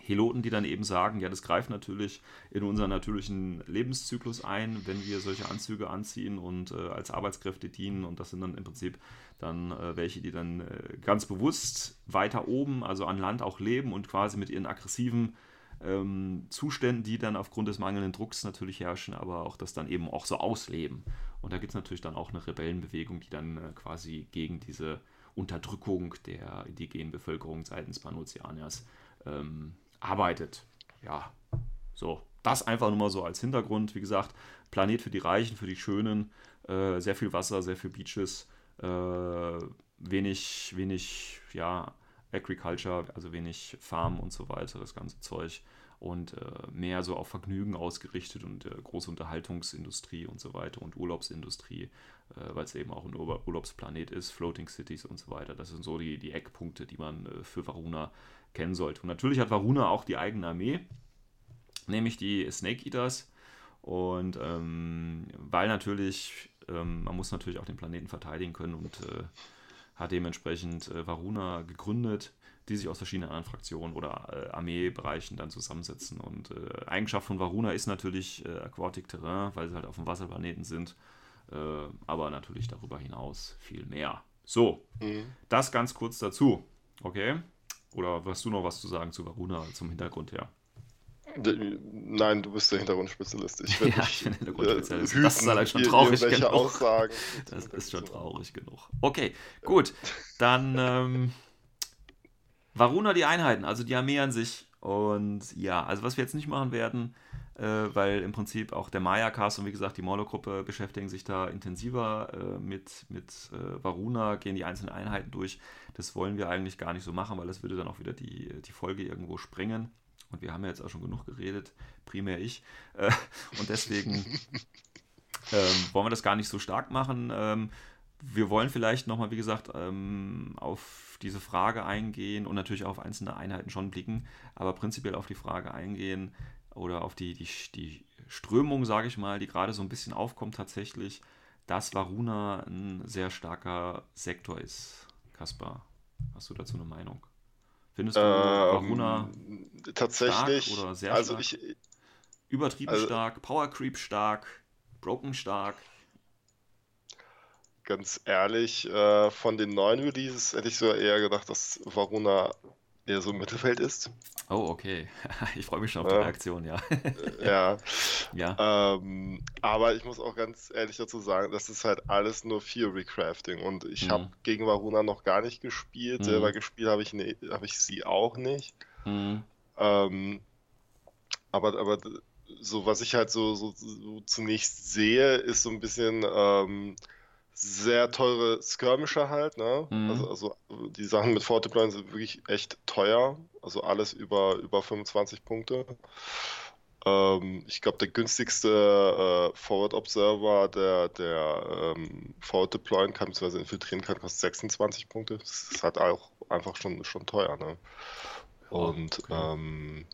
Heloten, die dann eben sagen, ja, das greift natürlich in unseren natürlichen Lebenszyklus ein, wenn wir solche Anzüge anziehen und äh, als Arbeitskräfte dienen. Und das sind dann im Prinzip dann äh, welche, die dann äh, ganz bewusst weiter oben, also an Land auch leben und quasi mit ihren aggressiven ähm, Zuständen, die dann aufgrund des mangelnden Drucks natürlich herrschen, aber auch das dann eben auch so ausleben. Und da gibt es natürlich dann auch eine Rebellenbewegung, die dann äh, quasi gegen diese Unterdrückung der indigenen Bevölkerung seitens Panozeanias ähm, arbeitet. Ja, so. Das einfach nur mal so als Hintergrund. Wie gesagt, Planet für die Reichen, für die Schönen. Äh, sehr viel Wasser, sehr viel Beaches, äh, wenig, wenig, ja, Agriculture, also wenig Farm und so weiter, das ganze Zeug. Und äh, mehr so auf Vergnügen ausgerichtet und äh, große Unterhaltungsindustrie und so weiter und Urlaubsindustrie, äh, weil es eben auch ein Ur Urlaubsplanet ist, Floating Cities und so weiter. Das sind so die, die Eckpunkte, die man äh, für Varuna kennen sollte. Und natürlich hat Varuna auch die eigene Armee, nämlich die Snake Eaters. Und ähm, weil natürlich, ähm, man muss natürlich auch den Planeten verteidigen können und äh, hat dementsprechend äh, Varuna gegründet, die sich aus verschiedenen anderen Fraktionen oder äh, Armeebereichen dann zusammensetzen. Und äh, Eigenschaft von Varuna ist natürlich äh, Aquatic Terrain, weil sie halt auf dem Wasserplaneten sind, äh, aber natürlich darüber hinaus viel mehr. So, mhm. das ganz kurz dazu. Okay? Oder hast du noch was zu sagen zu Varuna zum Hintergrund her? Nein, du bist der Hintergrundspezialist. Ich [LAUGHS] ja, nicht, ich bin Hintergrundspezialist. Äh, das ist allein schon traurig genug. Aussagen. [LAUGHS] Das ist schon traurig genug. Okay, gut. Dann ähm, Varuna die Einheiten, also die Armee an sich. Und ja, also was wir jetzt nicht machen werden, weil im Prinzip auch der Maya-Cast und wie gesagt die Molo-Gruppe beschäftigen sich da intensiver äh, mit, mit äh, Varuna, gehen die einzelnen Einheiten durch. Das wollen wir eigentlich gar nicht so machen, weil das würde dann auch wieder die, die Folge irgendwo sprengen. Und wir haben ja jetzt auch schon genug geredet, primär ich. Äh, und deswegen [LAUGHS] ähm, wollen wir das gar nicht so stark machen. Ähm, wir wollen vielleicht nochmal, wie gesagt, ähm, auf diese Frage eingehen und natürlich auf einzelne Einheiten schon blicken, aber prinzipiell auf die Frage eingehen oder auf die, die, die Strömung, sage ich mal, die gerade so ein bisschen aufkommt tatsächlich, dass Varuna ein sehr starker Sektor ist. Kaspar, hast du dazu eine Meinung? Findest du ähm, Varuna tatsächlich stark oder sehr also stark? Ich, Übertrieben also, stark, Power Creep stark, Broken stark? Ganz ehrlich, äh, von den neuen Releases hätte ich so eher gedacht, dass Varuna eher so im Mittelfeld ist. Oh, okay. [LAUGHS] Ich freue mich schon auf die Reaktion, ja. ja. [LAUGHS] ja. Ähm, aber ich muss auch ganz ehrlich dazu sagen, das ist halt alles nur Theory Crafting und ich mhm. habe gegen Varuna noch gar nicht gespielt. Mhm. Selber gespielt habe ich, ne, hab ich sie auch nicht. Mhm. Ähm, aber, aber so, was ich halt so, so, so, zunächst sehe, ist so ein bisschen. Ähm, sehr teure Skirmisher halt, ne? Mhm. Also, also, die Sachen mit Fortiplan sind wirklich echt teuer. Also alles über, über 25 Punkte. Ähm, ich glaube, der günstigste äh, Forward Observer, der, der ähm, Forward deployen kann, bzw. infiltrieren kann, kostet 26 Punkte. Das ist halt auch einfach schon, schon teuer, ne? Und okay. ähm,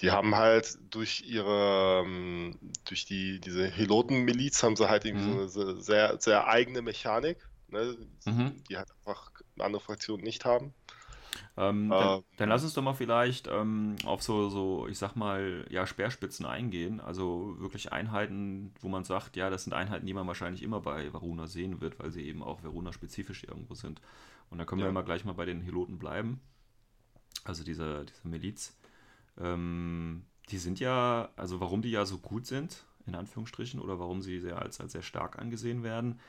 die haben halt durch ihre, ähm, durch die, diese Heloten-Miliz haben sie halt irgendwie mhm. so eine sehr, sehr eigene Mechanik, ne, mhm. die halt einfach andere Fraktionen nicht haben. Ähm, dann, ähm, dann, lass uns doch mal vielleicht ähm, auf so, so, ich sag mal, ja, Speerspitzen eingehen. Also wirklich Einheiten, wo man sagt, ja, das sind Einheiten, die man wahrscheinlich immer bei Varuna sehen wird, weil sie eben auch Varuna-spezifisch irgendwo sind. Und da können ja. wir immer gleich mal bei den Heloten bleiben also diese, diese Miliz, ähm, die sind ja, also warum die ja so gut sind, in Anführungsstrichen, oder warum sie sehr, als, als sehr stark angesehen werden,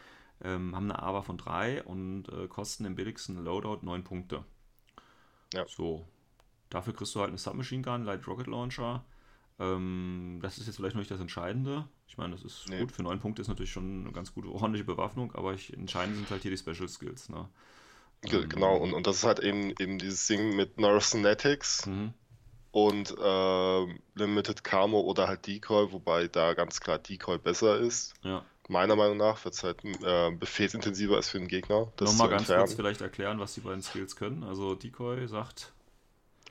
ähm, haben eine ABA von 3 und äh, kosten im billigsten Loadout 9 Punkte. Ja. So. Dafür kriegst du halt eine Submachine Gun, Light Rocket Launcher. Ähm, das ist jetzt vielleicht noch nicht das Entscheidende. Ich meine, das ist nee. gut. Für 9 Punkte ist natürlich schon eine ganz gute, ordentliche Bewaffnung, aber ich, entscheidend sind halt hier die Special Skills. Ne? Genau, und, und das ist halt eben, eben dieses Ding mit Neurosynetics mhm. und äh, Limited Camo oder halt Decoy, wobei da ganz klar Decoy besser ist. Ja. Meiner Meinung nach wird es halt äh, befehlsintensiver als für den Gegner. Nochmal ganz kurz vielleicht erklären, was die beiden Skills können. Also Decoy sagt.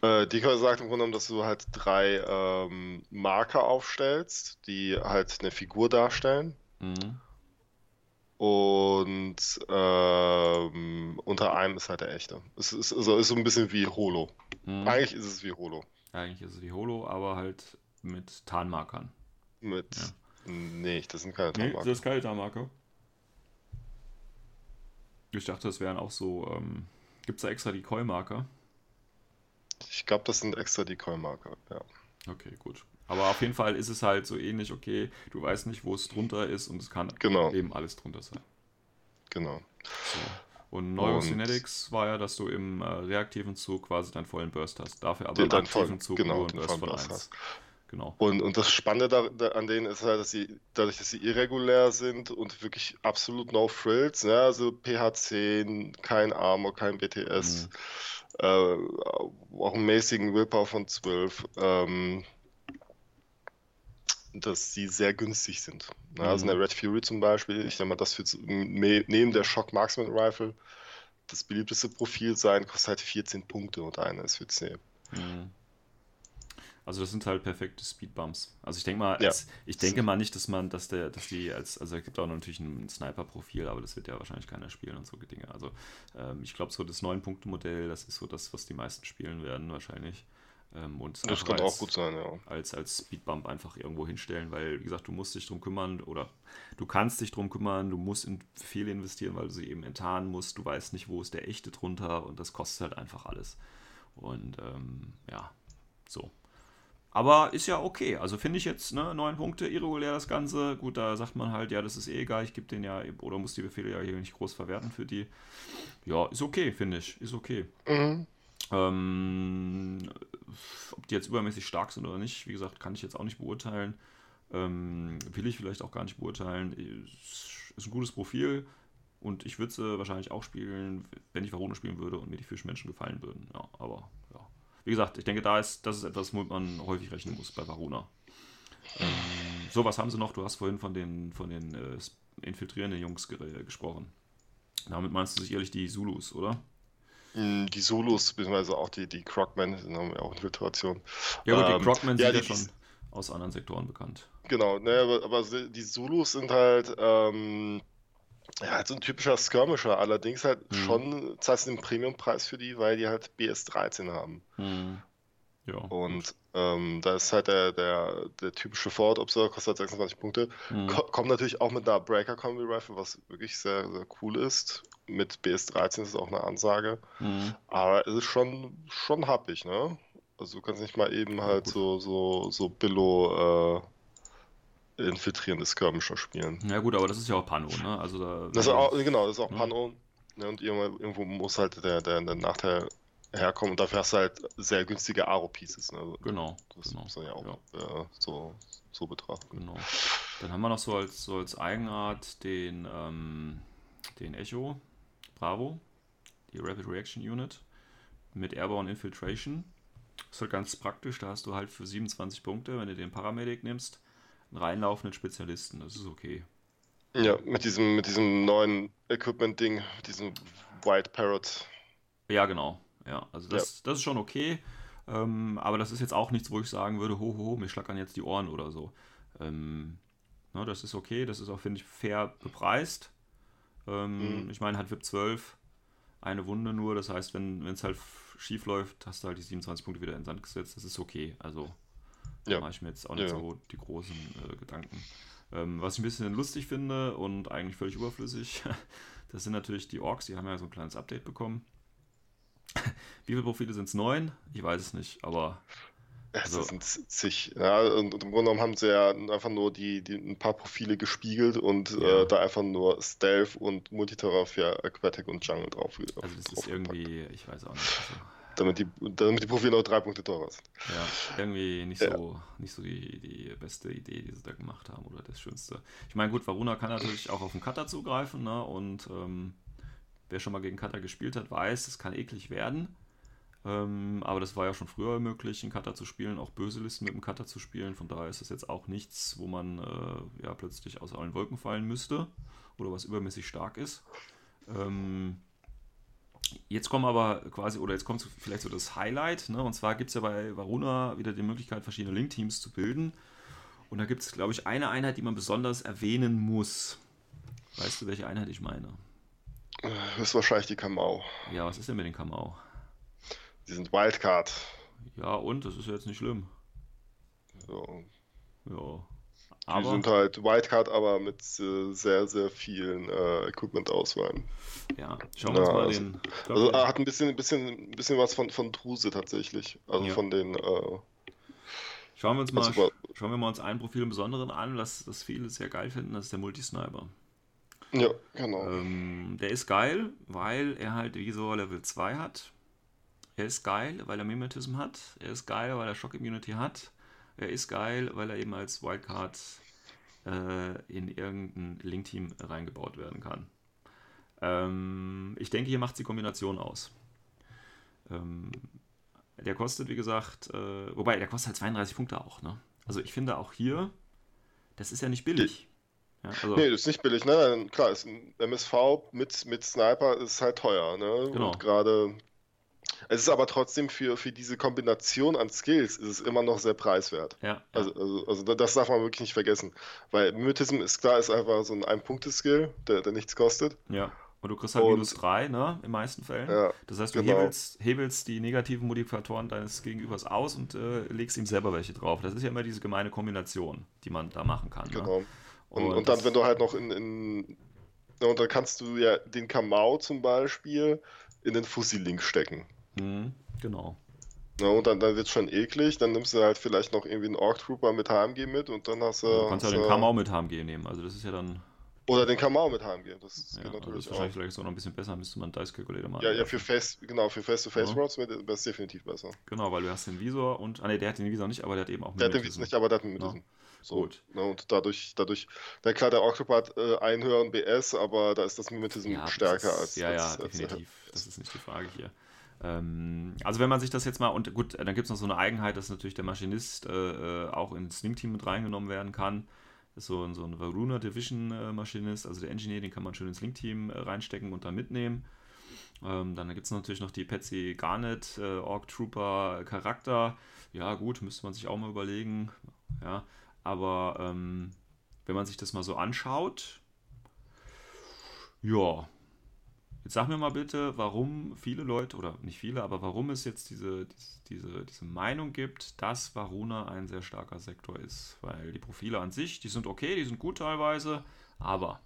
Äh, Decoy sagt im Grunde genommen, dass du halt drei ähm, Marker aufstellst, die halt eine Figur darstellen. Mhm. Und ähm, unter einem ist halt der echte. Es ist, also ist so ein bisschen wie Holo. Mhm. Eigentlich ist es wie Holo. Eigentlich ist es wie Holo, aber halt mit Tarnmarkern. Mit. Ja. Nee, das sind keine Tarnmarker. Nee, das ist keine Tarnmarker. Ich dachte, das wären auch so. Ähm, Gibt es da extra Decoy-Marker? Ich glaube, das sind extra Decoy-Marker, ja. Okay, gut. Aber auf jeden Fall ist es halt so ähnlich, okay, du weißt nicht, wo es drunter ist und es kann genau. eben alles drunter sein. Genau. So. Und Neurosynetics war ja, dass du im äh, reaktiven Zug quasi deinen vollen Burst hast. Dafür aber im aktiven Zug genau, nur einen Burst von 1. Hast. genau. Und, und das Spannende da, da, an denen ist halt, dass sie, dadurch, dass sie irregulär sind und wirklich absolut no frills, ne? also PH10, kein Armor, kein BTS, mhm. äh, auch einen mäßigen Willpower von 12, ähm, dass sie sehr günstig sind. Ne? Also mhm. Also eine Red Fury zum Beispiel, ich denke mal, das wird neben der Shock Marksman Rifle das beliebteste Profil sein, kostet halt 14 Punkte und eine für 10. Mhm. Also das sind halt perfekte Speedbumps. Also ich denke mal, ja. ich denke mal nicht, dass man, dass der, dass die als, also es gibt auch natürlich ein Sniper-Profil, aber das wird ja wahrscheinlich keiner spielen und so Dinge. Also ähm, ich glaube so das 9-Punkte-Modell, das ist so das, was die meisten spielen werden wahrscheinlich. Ähm, und das kann als, auch gut sein, ja. Als, als Speedbump einfach irgendwo hinstellen, weil, wie gesagt, du musst dich drum kümmern oder du kannst dich drum kümmern, du musst in viel investieren, weil du sie eben enttarnen musst, du weißt nicht, wo ist der echte drunter und das kostet halt einfach alles. Und ähm, ja, so. Aber ist ja okay. Also finde ich jetzt, ne, neun Punkte, irregulär das Ganze. Gut, da sagt man halt, ja, das ist eh egal, ich gebe den ja, oder muss die Befehle ja hier nicht groß verwerten für die. Ja, ist okay, finde ich. Ist okay. Mhm. Ähm, ob die jetzt übermäßig stark sind oder nicht, wie gesagt, kann ich jetzt auch nicht beurteilen. Ähm, will ich vielleicht auch gar nicht beurteilen. Ist, ein gutes Profil und ich würde sie wahrscheinlich auch spielen, wenn ich Varone spielen würde und mir die Fischmenschen gefallen würden. Ja, aber ja wie gesagt, ich denke, da ist, das ist etwas, womit man häufig rechnen muss bei Varuna. Ähm, so, was haben sie noch? Du hast vorhin von den, von den äh, infiltrierenden Jungs gesprochen. Damit meinst du sicherlich die Zulus, oder? Die Zulus, beziehungsweise auch die, die Crocmen, haben ja auch Infiltration. Ja, gut, die ähm, Crocmen sind ja, ja schon aus anderen Sektoren bekannt. Genau, ne, aber, aber die Zulus sind halt ähm, ja, halt so ein typischer Skirmisher, allerdings halt mhm. schon zahlst du den Premiumpreis für die, weil die halt BS13 haben. Mhm. Ja. Und ähm, da ist halt der, der, der typische Ford Observer, kostet halt 26 Punkte. Mhm. Ko kommt natürlich auch mit einer Breaker Combi Rifle, was wirklich sehr, sehr cool ist. Mit BS13 ist es auch eine Ansage. Mhm. Aber es ist schon, schon happig, ne? Also du kannst nicht mal eben halt so, so, so Billo äh, infiltrierende Skirmisher spielen. Ja gut, aber das ist ja auch Pano, ne? Also da, das ist auch, genau, das ist auch ne? Pano. Ne? Und irgendwo, muss halt der, der, der Nachteil herkommen und dafür hast du halt sehr günstige Aro-Pieces. Ne? Also genau. Das genau. muss man ja auch ja. Äh, so, so betrachten. Genau. Dann haben wir noch so als, so als Eigenart den, ähm, den Echo Bravo, die Rapid Reaction Unit mit Airborne Infiltration. Das ist halt ganz praktisch, da hast du halt für 27 Punkte, wenn du den Paramedic nimmst, einen reinlaufenden Spezialisten. Das ist okay. Ja, mit diesem, mit diesem neuen Equipment-Ding, diesem White Parrot. Ja, genau. Ja, also das, ja. das ist schon okay. Ähm, aber das ist jetzt auch nichts, wo ich sagen würde, ho, ho, ho, mir schlackern jetzt die Ohren oder so. Ähm, na, ne, das ist okay, das ist auch, finde ich, fair bepreist. Ähm, mhm. Ich meine, hat VIP 12 eine Wunde nur, das heißt, wenn es halt schief läuft, hast du halt die 27 Punkte wieder in den Sand gesetzt, das ist okay. Also da mache ich mir jetzt auch nicht ja. so die großen äh, Gedanken. Ähm, was ich ein bisschen lustig finde und eigentlich völlig überflüssig, [LAUGHS] das sind natürlich die Orks, die haben ja so ein kleines Update bekommen. [LAUGHS] Wie viele Profile sind es? Neun? Ich weiß es nicht, aber. Also, es sind zig. Ja, und, im Grunde genommen haben sie ja einfach nur die, die ein paar Profile gespiegelt und ja. äh, da einfach nur Stealth und Multiterrain für Aquatic und Jungle drauf. Also das ist irgendwie, ich weiß auch nicht. Also, damit die, damit die Profile auch drei Punkte teurer sind. Ja, irgendwie nicht ja. so, nicht so die, die beste Idee, die sie da gemacht haben oder das Schönste. Ich meine, gut, Varuna kann natürlich auch auf den Cutter zugreifen, ne? Und ähm, wer schon mal gegen Cutter gespielt hat, weiß, es kann eklig werden. Ähm, aber das war ja schon früher möglich, einen Cutter zu spielen, auch böse Listen mit dem Cutter zu spielen. Von daher ist das jetzt auch nichts, wo man äh, ja plötzlich aus allen Wolken fallen müsste oder was übermäßig stark ist. Ähm, Jetzt kommen aber quasi, oder jetzt kommt vielleicht so das Highlight, ne? und zwar gibt es ja bei Varuna wieder die Möglichkeit, verschiedene Link-Teams zu bilden. Und da gibt es, glaube ich, eine Einheit, die man besonders erwähnen muss. Weißt du, welche Einheit ich meine? Das ist wahrscheinlich die Kamau. Ja, was ist denn mit den Kamau? Die sind Wildcard. Ja, und? Das ist ja jetzt nicht schlimm. Ja. Ja. Aber, die sind halt Wildcard, aber mit äh, sehr, sehr vielen äh, Equipment-Auswahlen. Ja, schauen wir uns ja, mal also, den. Also er hat ein bisschen, ein bisschen, ein bisschen was von, von Druse tatsächlich. Also ja. von den. Äh, schauen wir uns mal, also, schauen wir mal uns ein Profil im Besonderen an, was das viele sehr geil finden, das ist der Multisniper. Ja, genau. Ähm, der ist geil, weil er halt Visor Level 2 hat. Er ist geil, weil er Mimetism hat. Er ist geil, weil er Shock Immunity hat. er ist geil, weil er eben als Wildcard äh, in irgendein Link-Team reingebaut werden kann. Ähm, ich denke, hier macht die Kombination aus. Ähm, der kostet, wie gesagt, äh, wobei, der kostet halt 32 Punkte auch. Ne? Also ich finde auch hier, das ist ja nicht billig. Ja, also, nee, das ist nicht billig, ne? Klar, ist ein MSV mit, mit Sniper ist halt teuer, ne? Genau. Und gerade. Es ist aber trotzdem für, für diese Kombination an Skills ist es immer noch sehr preiswert. Ja. Also, also, also, das darf man wirklich nicht vergessen. Weil Mimetism ist klar, ist einfach so ein Ein-Punkte-Skill, der, der nichts kostet. Ja. Und du kriegst halt und, minus 3, ne? In meisten Fällen. Ja, das heißt, du genau. hebelst, hebelst, die negativen Modifikatoren deines Gegenübers aus und äh, legst ihm selber welche drauf. Das ist ja immer diese gemeine Kombination, die man da machen kann. Ne? Genau. Ne? Und, und, und dann, wenn du halt noch in, in und dann kannst du ja den Kamau zum Beispiel in den Fussi-Link stecken. Mhm, genau. Ja, und dann, dann wird es schon eklig, dann nimmst du halt vielleicht noch irgendwie einen Orc Trooper mit HMG mit und dann hast du. du kannst ja den Kamau mit HMG nehmen, also das ist ja dann. Oder den Kamau mit HMG, das ja, geht natürlich das ist wahrscheinlich vielleicht sogar noch ein bisschen besser, müsste man Dice Calculator machen. Ja, ja, für Face, genau, für Face-to-Face-Routes ja. wäre es definitiv besser. Genau, weil du hast den Visor und, ah ne, der hat den Visor nicht, aber der hat eben auch mit Der hat den Visor nicht, aber der hat einen mit so, Gut. Ne, und dadurch, dadurch, na klar, der Octopus hat äh, einen höheren BS, aber da ist das Mimetism ja, stärker ist, als. Ja, ja, als, definitiv. Als, das ist nicht die Frage hier. Ähm, also wenn man sich das jetzt mal, und gut, dann gibt es noch so eine Eigenheit, dass natürlich der Maschinist äh, äh auch ins Sling-Team mit reingenommen werden kann. Das ist so, so ein Varuna Division äh, Maschinist, also der Engineer, den kann man schön ins Link-Team äh, reinstecken und dann mitnehmen. Ähm, dann gibt es natürlich noch die Patsy Garnet, äh, Orc Trooper Charakter. Ja, gut, müsste man sich auch mal überlegen. Ja, aber ähm, wenn man sich das mal so anschaut, ja, Jetzt sag mir mal bitte, warum viele Leute, oder nicht viele, aber warum es jetzt diese, diese, diese Meinung gibt, dass Varuna ein sehr starker Sektor ist. Weil die Profile an sich, die sind okay, die sind gut teilweise, aber.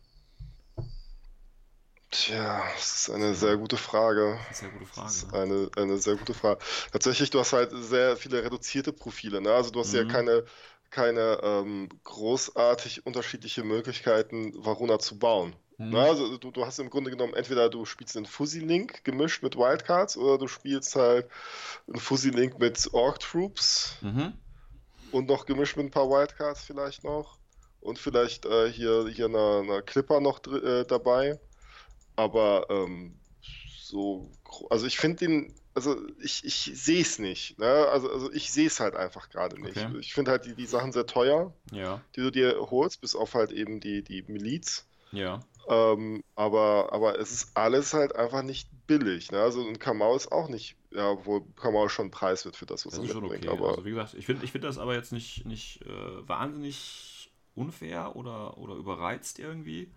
Tja, das ist eine sehr gute Frage. Sehr gute Frage. Das ist eine, eine sehr gute Frage. Tatsächlich, du hast halt sehr viele reduzierte Profile. Ne? Also du hast mhm. ja keine, keine ähm, großartig unterschiedliche Möglichkeiten, Varuna zu bauen. Mhm. Na, also du, du hast im Grunde genommen, entweder du spielst einen Fuzzy-Link gemischt mit Wildcards oder du spielst halt einen Fuzzy-Link mit Orc-Troops mhm. und noch gemischt mit ein paar Wildcards vielleicht noch. Und vielleicht äh, hier, hier eine, eine Clipper noch äh, dabei. Aber ähm, so, also ich finde den, also ich, ich sehe es nicht. Ne? Also, also ich sehe es halt einfach gerade nicht. Okay. Ich finde halt die, die Sachen sehr teuer, ja. die du dir holst, bis auf halt eben die, die Miliz. Ja. Ähm, aber, aber es ist alles halt einfach nicht billig. Ne? Also ein Kamau ist auch nicht, ja, wo Kamau schon Preis wird für das, was das er mitbringt. Okay. Aber also wie gesagt, ich finde ich find das aber jetzt nicht, nicht äh, wahnsinnig unfair oder, oder überreizt irgendwie.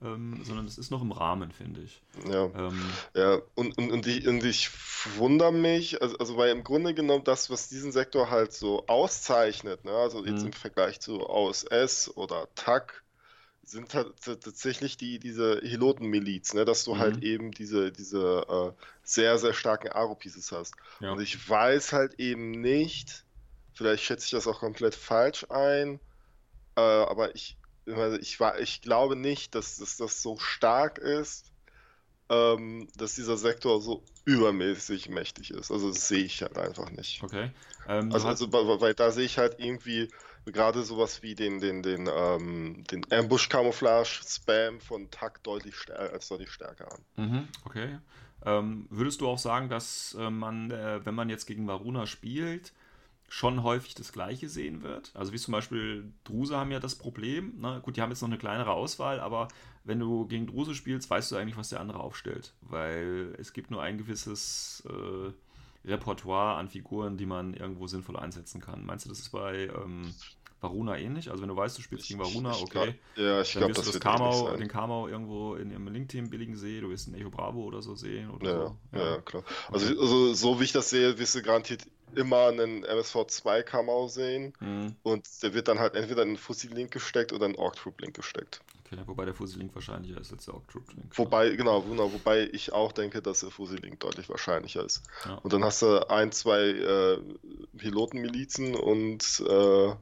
Ähm, sondern es ist noch im Rahmen, finde ich. Ja, ähm, ja und, und, und, ich, und ich wundere mich, also, also weil im Grunde genommen das, was diesen Sektor halt so auszeichnet, ne, also jetzt mhm. im Vergleich zu AOS oder TAC, sind tatsächlich die, diese Heloten-Miliz, ne? dass du halt mhm. halt eben diese, diese äh, sehr, sehr starken Aro-Pieces hast. Ja. Und ich weiß halt eben nicht, vielleicht schätze ich das auch komplett falsch ein, äh, aber ich, ich, war, ich glaube nicht, dass, dass das so stark ist, ähm, dass dieser Sektor so übermäßig mächtig ist. Also das sehe ich halt einfach nicht. Okay. Ähm, also, also weil, weil da sehe ich halt irgendwie gerade sowas wie den, den, den, ähm, den Ambush-Camouflage-Spam von Tack deutlich als deutlich stärker an. Mhm, okay. Ähm, würdest du auch sagen, dass äh, man, äh, wenn man jetzt gegen Varuna spielt, schon häufig das Gleiche sehen wird? Also wie zum Beispiel Druse haben ja das Problem. Ne? Gut, die haben jetzt noch eine kleinere Auswahl, aber wenn du gegen Druse spielst, weißt du eigentlich, was der andere aufstellt. Weil es gibt nur ein gewisses äh, Repertoire an Figuren, die man irgendwo sinnvoll einsetzen kann. Meinst du, das ist bei ähm, Varuna ähnlich? Also wenn du weißt, du spielst gegen Varuna, okay. ja, ich glaube, das, das Kamau, den Kamau irgendwo in ihrem Link-Team billigen sehen, du wirst einen Echo Bravo oder so sehen oder ja, so. Ja, ja klar. Also, okay. also, so wie ich das sehe, wirst du garantiert immer einen MSV2 Kamau sehen mhm. und der wird dann halt entweder in einen Fussi-Link gesteckt oder in einen Orc-Troop-Link gesteckt. Okay, wobei der Fussi-Link wahrscheinlicher ist als der Orc-Troop-Link. Wobei, genau, genau, wobei ich auch denke, dass der Fussi-Link deutlich wahrscheinlicher ist. Ja. Und dann hast du ein, zwei äh, Pilotenmilizen und äh,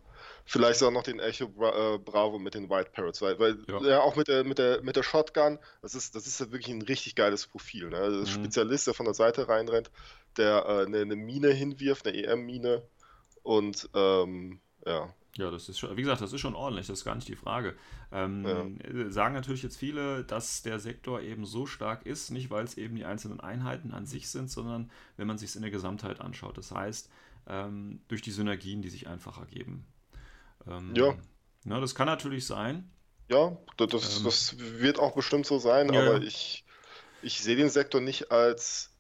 Vielleicht auch noch den Echo Bra äh, Bravo mit den White Parrots, weil, weil ja. ja. auch mit der, mit, der, mit der Shotgun, das ist, das ist ja wirklich ein richtig geiles Profil. Ne? Also mhm. Spezialist, der von der Seite reinrennt, der äh, eine, eine, Mine hinwirft, eine EM-Mine und ähm, ja. Ja, das ist schon, wie gesagt, das ist schon ordentlich, das ist gar nicht die Frage. Ähm, ja. Sagen natürlich jetzt viele, dass der Sektor eben so stark ist, nicht weil es eben die einzelnen Einheiten an sich sind, sondern wenn man sich es in der Gesamtheit anschaut. Das heißt, ähm, durch die Synergien, die sich einfach ergeben. Ähm, ja. Na, das kann natürlich sein. Ja, das, ähm, das wird auch bestimmt so sein, ja, aber ich, ich sehe den Sektor nicht als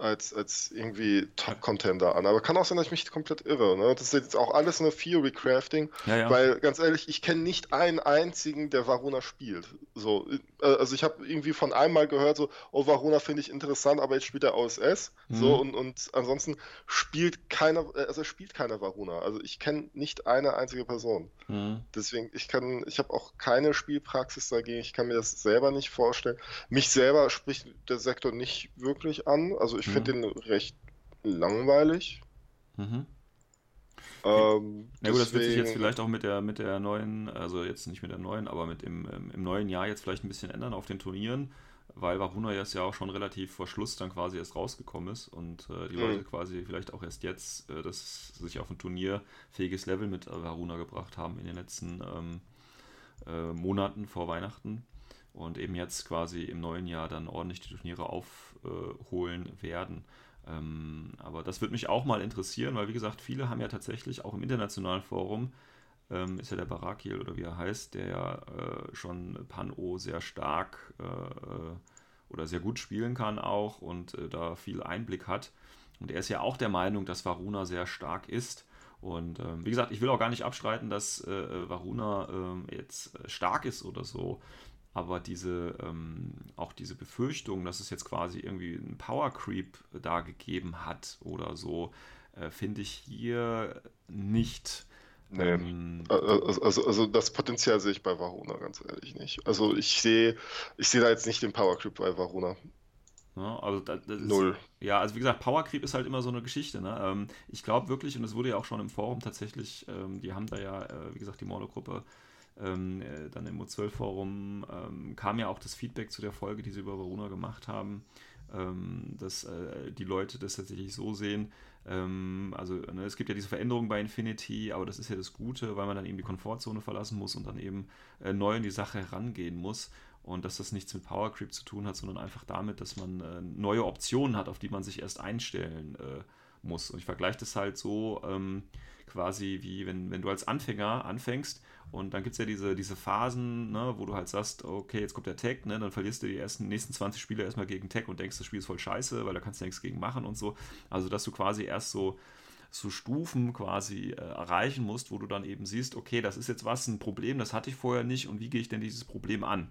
als, als irgendwie Top-Contender an. Aber kann auch sein, dass ich mich komplett irre. Ne? Das ist jetzt auch alles eine Theory-Crafting, ja, ja. weil ganz ehrlich, ich kenne nicht einen einzigen, der Varuna spielt. So, äh, also ich habe irgendwie von einmal gehört, so, oh, Varuna finde ich interessant, aber jetzt spielt er OSS. Mhm. So, und, und ansonsten spielt keiner, äh, also spielt keiner Varuna. Also ich kenne nicht eine einzige Person. Mhm. Deswegen, ich kann, ich habe auch keine Spielpraxis dagegen, ich kann mir das selber nicht vorstellen. Mich selber spricht der Sektor nicht wirklich an. Also ich finde mhm. den recht langweilig. Mhm. Ähm, Na gut, das wird sich jetzt vielleicht auch mit der, mit der neuen, also jetzt nicht mit der neuen, aber mit dem ähm, im neuen Jahr jetzt vielleicht ein bisschen ändern auf den Turnieren, weil Varuna jetzt ja auch schon relativ vor Schluss dann quasi erst rausgekommen ist und äh, die mhm. Leute quasi vielleicht auch erst jetzt äh, das sich auf ein turnierfähiges Level mit Varuna gebracht haben in den letzten ähm, äh, Monaten vor Weihnachten und eben jetzt quasi im neuen Jahr dann ordentlich die Turniere aufholen werden. Ähm, aber das würde mich auch mal interessieren, weil wie gesagt, viele haben ja tatsächlich auch im internationalen Forum, ähm, ist ja der Barakil oder wie er heißt, der ja äh, schon Pan-O sehr stark äh, äh, oder sehr gut spielen kann auch und äh, da viel Einblick hat. Und er ist ja auch der Meinung, dass Varuna sehr stark ist. Und ähm, wie gesagt, ich will auch gar nicht abstreiten, dass äh, Varuna ähm, jetzt stark ist oder so. Aber diese, ähm, auch diese Befürchtung, dass es jetzt quasi irgendwie einen Power Creep da gegeben hat oder so, äh, finde ich hier nicht. Nee. Ähm, also, also, also, das Potenzial sehe ich bei Varuna ganz ehrlich nicht. Also ich sehe, ich sehe da jetzt nicht den Power Creep bei Varuna. Ja, also das, das Null. Ist, ja, also wie gesagt, Power Creep ist halt immer so eine Geschichte. Ne? Ähm, ich glaube wirklich, und das wurde ja auch schon im Forum tatsächlich, ähm, die haben da ja, äh, wie gesagt, die Mono-Gruppe ähm, äh, dann im O12-Forum ähm, kam ja auch das Feedback zu der Folge, die sie über Varuna gemacht haben, ähm, dass äh, die Leute das tatsächlich so sehen. Ähm, also ne, es gibt ja diese Veränderung bei Infinity, aber das ist ja das Gute, weil man dann eben die Komfortzone verlassen muss und dann eben äh, neu in die Sache herangehen muss. Und dass das nichts mit Power Creep zu tun hat, sondern einfach damit, dass man äh, neue Optionen hat, auf die man sich erst einstellen äh, muss. Und ich vergleiche das halt so ähm, quasi wie wenn, wenn du als Anfänger anfängst und dann gibt es ja diese, diese Phasen, ne, wo du halt sagst, okay, jetzt kommt der Tag, ne, dann verlierst du die ersten nächsten 20 Spiele erstmal gegen Tag und denkst, das Spiel ist voll scheiße, weil da kannst du nichts gegen machen und so. Also, dass du quasi erst so, so Stufen quasi äh, erreichen musst, wo du dann eben siehst, okay, das ist jetzt was, ein Problem, das hatte ich vorher nicht und wie gehe ich denn dieses Problem an?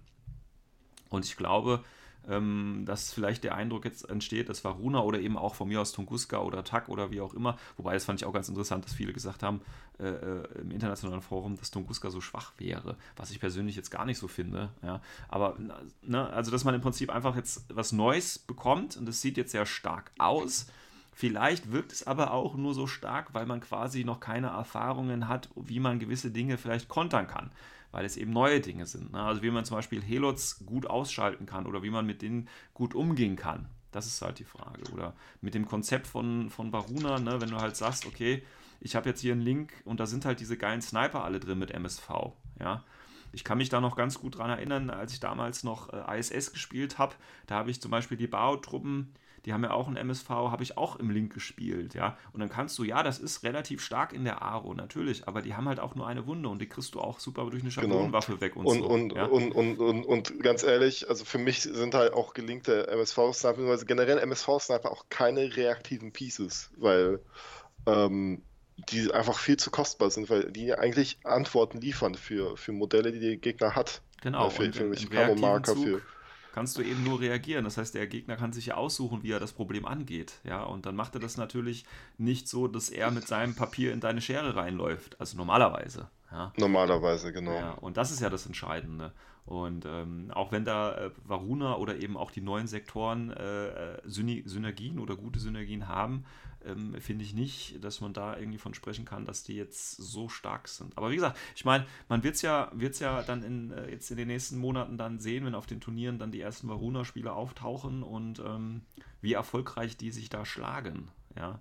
Und ich glaube, ähm, dass vielleicht der Eindruck jetzt entsteht, dass Varuna oder eben auch von mir aus Tunguska oder Tak oder wie auch immer, wobei das fand ich auch ganz interessant, dass viele gesagt haben äh, äh, im internationalen Forum, dass Tunguska so schwach wäre, was ich persönlich jetzt gar nicht so finde. Ja. Aber ne, also dass man im Prinzip einfach jetzt was Neues bekommt und es sieht jetzt sehr stark aus. Vielleicht wirkt es aber auch nur so stark, weil man quasi noch keine Erfahrungen hat, wie man gewisse Dinge vielleicht kontern kann weil es eben neue Dinge sind. Ne? Also wie man zum Beispiel Helots gut ausschalten kann oder wie man mit denen gut umgehen kann. Das ist halt die Frage. Oder mit dem Konzept von, von Baruna, ne? wenn du halt sagst, okay, ich habe jetzt hier einen Link und da sind halt diese geilen Sniper alle drin mit MSV. Ja, ich kann mich da noch ganz gut dran erinnern, als ich damals noch äh, ISS gespielt habe. Da habe ich zum Beispiel die Bao-Truppen die haben ja auch ein MSV, habe ich auch im Link gespielt, ja. Und dann kannst du, ja, das ist relativ stark in der Aro, natürlich, aber die haben halt auch nur eine Wunde und die kriegst du auch super durch eine genau. Schablonenwaffe genau. weg und, und so. Und, ja? und, und, und, und, ganz ehrlich, also für mich sind halt auch gelinkte MSV-Sniper, also generell MSV-Sniper auch keine reaktiven Pieces, weil ähm, die einfach viel zu kostbar sind, weil die eigentlich Antworten liefern für, für Modelle, die der Gegner hat. Genau, für, und für, für Camo-Marker, für kannst du eben nur reagieren. Das heißt, der Gegner kann sich ja aussuchen, wie er das Problem angeht. Ja, und dann macht er das natürlich nicht so, dass er mit seinem Papier in deine Schere reinläuft. Also normalerweise. Ja. Normalerweise, genau. Ja, und das ist ja das Entscheidende. Und ähm, auch wenn da äh, Varuna oder eben auch die neuen Sektoren äh, äh Synergien oder gute Synergien haben, ähm, finde ich nicht, dass man da irgendwie von sprechen kann, dass die jetzt so stark sind. Aber wie gesagt, ich meine, man wird es ja, wird's ja dann in, äh, jetzt in den nächsten Monaten dann sehen, wenn auf den Turnieren dann die ersten Varuna-Spieler auftauchen und ähm, wie erfolgreich die sich da schlagen. Ja.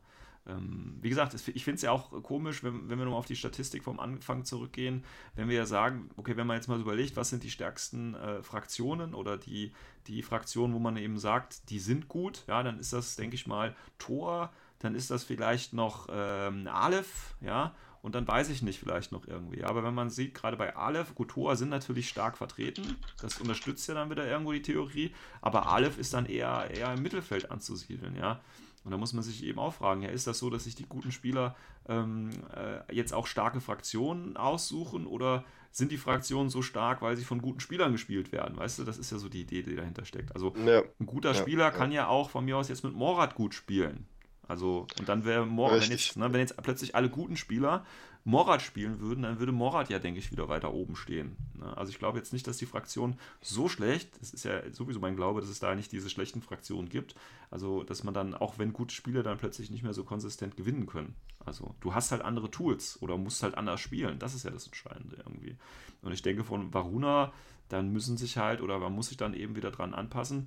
Ähm, wie gesagt, ich finde es ja auch komisch, wenn, wenn wir nochmal auf die Statistik vom Anfang zurückgehen, wenn wir ja sagen, okay, wenn man jetzt mal überlegt, was sind die stärksten äh, Fraktionen oder die, die Fraktionen, wo man eben sagt, die sind gut, ja, dann ist das, denke ich mal, Tor, dann ist das vielleicht noch ähm, Aleph, ja, und dann weiß ich nicht, vielleicht noch irgendwie. Aber wenn man sieht, gerade bei Aleph, gut, Tor sind natürlich stark vertreten. Das unterstützt ja dann wieder irgendwo die Theorie. Aber Aleph ist dann eher, eher im Mittelfeld anzusiedeln, ja. Und da muss man sich eben auch fragen, ja, ist das so, dass sich die guten Spieler ähm, äh, jetzt auch starke Fraktionen aussuchen oder sind die Fraktionen so stark, weil sie von guten Spielern gespielt werden? Weißt du, das ist ja so die Idee, die dahinter steckt. Also ja. ein guter ja, Spieler kann ja auch von mir aus jetzt mit Morat gut spielen. Also, und dann wäre Morat, wenn jetzt, ne, wenn jetzt plötzlich alle guten Spieler Morat spielen würden, dann würde Morat ja, denke ich, wieder weiter oben stehen. Ne? Also ich glaube jetzt nicht, dass die Fraktion so schlecht, das ist ja sowieso mein Glaube, dass es da nicht diese schlechten Fraktionen gibt. Also, dass man dann, auch wenn gute Spieler dann plötzlich nicht mehr so konsistent gewinnen können. Also, du hast halt andere Tools oder musst halt anders spielen. Das ist ja das Entscheidende irgendwie. Und ich denke, von Varuna, dann müssen sich halt, oder man muss sich dann eben wieder dran anpassen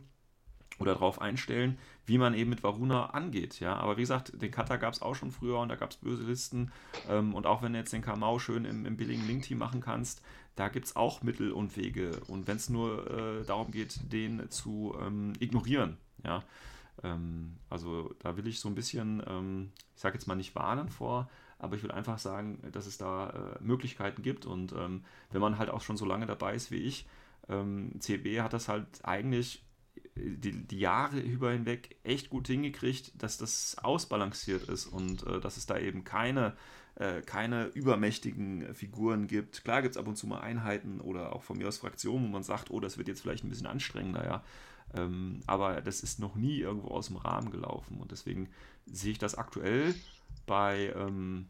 oder darauf einstellen, wie man eben mit Varuna angeht. Ja, aber wie gesagt, den Cutter gab es auch schon früher und da gab es böse Listen. Ähm, und auch wenn du jetzt den Kamau schön im, im billigen Link-Team machen kannst, da gibt es auch Mittel und Wege. Und wenn es nur äh, darum geht, den zu ähm, ignorieren, ja. Ähm, also da will ich so ein bisschen, ähm, ich sage jetzt mal nicht warnen vor, aber ich will einfach sagen, dass es da äh, Möglichkeiten gibt. Und ähm, wenn man halt auch schon so lange dabei ist wie ich, ähm, CB hat das halt eigentlich die, die, Jahre über hinweg echt gut hingekriegt, dass das ausbalanciert ist und äh, dass es da eben keine, äh, keine übermächtigen Figuren gibt. Klar gibt es ab und zu mal Einheiten oder auch von mir aus Fraktionen, wo man sagt, oh, das wird jetzt vielleicht ein bisschen anstrengender, ja. Ähm, aber das ist noch nie irgendwo aus dem Rahmen gelaufen und deswegen sehe ich das aktuell bei ähm,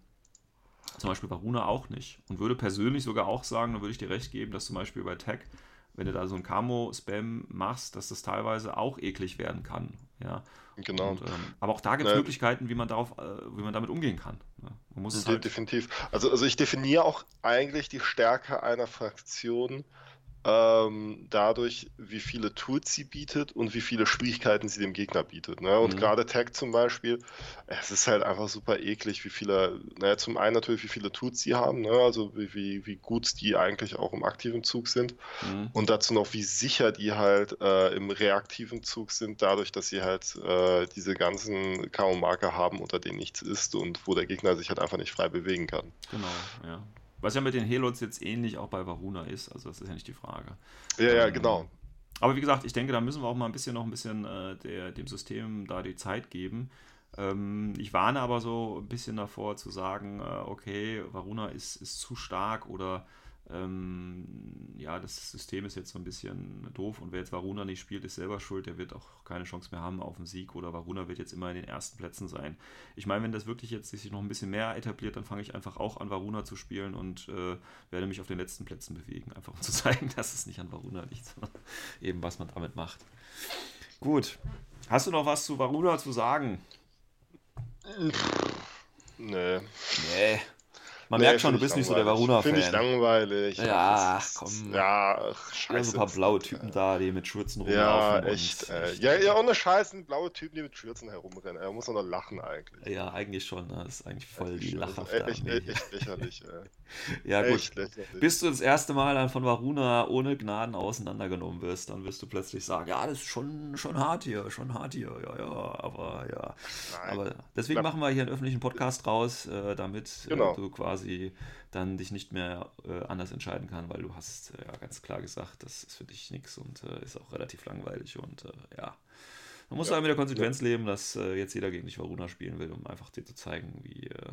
zum Beispiel bei Runa auch nicht und würde persönlich sogar auch sagen, da würde ich dir recht geben, dass zum Beispiel bei Tech wenn du da so ein Camo-Spam machst, dass das teilweise auch eklig werden kann. Ja. Genau. Und, ähm, aber auch da gibt es ne, Möglichkeiten, wie man darauf, äh, wie man damit umgehen kann. Ja. Man muss halt definitiv. Also, also ich definiere auch eigentlich die Stärke einer Fraktion ähm, dadurch, wie viele Tools sie bietet und wie viele Schwierigkeiten sie dem Gegner bietet. Ne? Und mhm. gerade Tag zum Beispiel, es ist halt einfach super eklig, wie viele, naja, zum einen natürlich, wie viele Tools sie haben, ne? also wie, wie, wie gut die eigentlich auch im aktiven Zug sind mhm. und dazu noch, wie sicher die halt äh, im reaktiven Zug sind, dadurch, dass sie halt äh, diese ganzen K.O.-Marker haben, unter denen nichts ist und wo der Gegner sich halt einfach nicht frei bewegen kann. Genau, ja. Was ja mit den Helots jetzt ähnlich auch bei Varuna ist, also das ist ja nicht die Frage. Ja, ja, ähm, genau. Aber wie gesagt, ich denke, da müssen wir auch mal ein bisschen noch ein bisschen äh, der, dem System da die Zeit geben. Ähm, ich warne aber so ein bisschen davor zu sagen, äh, okay, Varuna ist, ist zu stark oder ähm, ja, das System ist jetzt so ein bisschen doof und wer jetzt Varuna nicht spielt, ist selber schuld. Der wird auch keine Chance mehr haben auf den Sieg oder Varuna wird jetzt immer in den ersten Plätzen sein. Ich meine, wenn das wirklich jetzt sich noch ein bisschen mehr etabliert, dann fange ich einfach auch an, Varuna zu spielen und äh, werde mich auf den letzten Plätzen bewegen. Einfach um zu [LAUGHS] zeigen, dass es nicht an Varuna liegt, sondern [LAUGHS] eben, was man damit macht. Gut. Hast du noch was zu Varuna zu sagen? Nee. Nee. Man nee, merkt schon, du bist nicht so der Varuna-Fan. Finde ich langweilig. Ja, ach, komm. Ja, ach, scheiße. so ein paar blaue Typen da, die mit Schürzen rumlaufen. Ja, echt. Äh, ja, ja, ohne Scheiße, blaue Typen, die mit Schürzen herumrennen. Er muss doch noch lachen eigentlich. Ja, eigentlich schon. Ne? Das ist eigentlich voll die Lacher. Echt, echt, echt lächerlich. [LAUGHS] ja, gut. Lächerlich. Bis du das erste Mal dann von Varuna ohne Gnaden auseinandergenommen wirst, dann wirst du plötzlich sagen, ja, das ist schon, schon hart hier, schon hart hier. Ja, ja, aber ja. Nein. Aber deswegen machen wir hier einen öffentlichen Podcast raus, äh, damit äh, genau. du quasi quasi dann dich nicht mehr äh, anders entscheiden kann, weil du hast äh, ja ganz klar gesagt, das ist für dich nichts und äh, ist auch relativ langweilig und äh, ja. Man muss ja, halt mit der Konsequenz ja. leben, dass äh, jetzt jeder gegen dich Varuna spielen will, um einfach dir zu zeigen, wie, äh,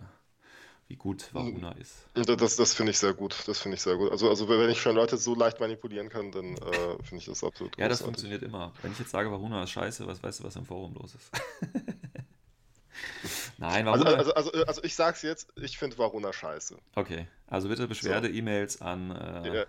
wie gut Varuna ist. Das, das finde ich sehr gut. Das finde ich sehr gut. Also, also wenn ich schon Leute so leicht manipulieren kann, dann finde ich das absolut gut. Ja, das funktioniert immer. Wenn ich jetzt sage, Varuna ist scheiße, was weißt du, was im Forum los ist? [LAUGHS] [LAUGHS] Nein, warum? Also, also, also, also ich sag's jetzt, ich finde Varuna scheiße. Okay, also bitte Beschwerde-E-Mails an äh,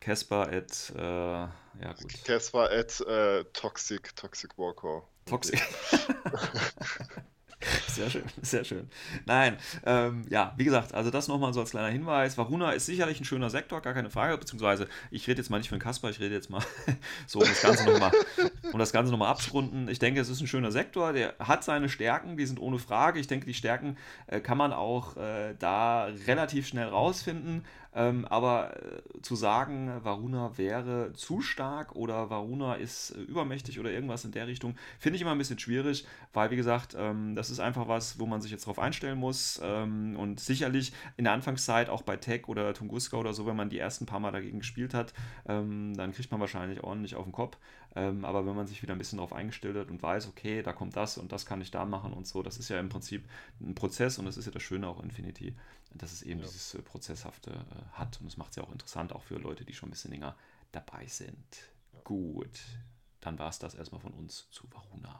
Casper at, äh, ja gut. Casper at äh, Toxic, Toxic Warcore. Toxic. [LAUGHS] [LAUGHS] [LAUGHS] Sehr schön, sehr schön. Nein, ähm, ja, wie gesagt, also das nochmal so als kleiner Hinweis. Varuna ist sicherlich ein schöner Sektor, gar keine Frage, beziehungsweise ich rede jetzt mal nicht für den Kasper, ich rede jetzt mal [LAUGHS] so, um das Ganze nochmal um nochmal abzurunden. Ich denke, es ist ein schöner Sektor, der hat seine Stärken, die sind ohne Frage. Ich denke, die Stärken äh, kann man auch äh, da relativ schnell rausfinden. Ähm, aber äh, zu sagen, Varuna wäre zu stark oder Varuna ist äh, übermächtig oder irgendwas in der Richtung, finde ich immer ein bisschen schwierig, weil wie gesagt, ähm, das ist einfach was, wo man sich jetzt drauf einstellen muss. Ähm, und sicherlich in der Anfangszeit auch bei Tech oder Tunguska oder so, wenn man die ersten paar Mal dagegen gespielt hat, ähm, dann kriegt man wahrscheinlich ordentlich auf den Kopf. Ähm, aber wenn man sich wieder ein bisschen darauf eingestellt hat und weiß, okay, da kommt das und das kann ich da machen und so, das ist ja im Prinzip ein Prozess und das ist ja das Schöne auch Infinity, dass es eben ja. dieses äh, Prozesshafte äh, hat und das macht es ja auch interessant, auch für Leute, die schon ein bisschen länger dabei sind. Ja. Gut, dann war es das erstmal von uns zu Varuna.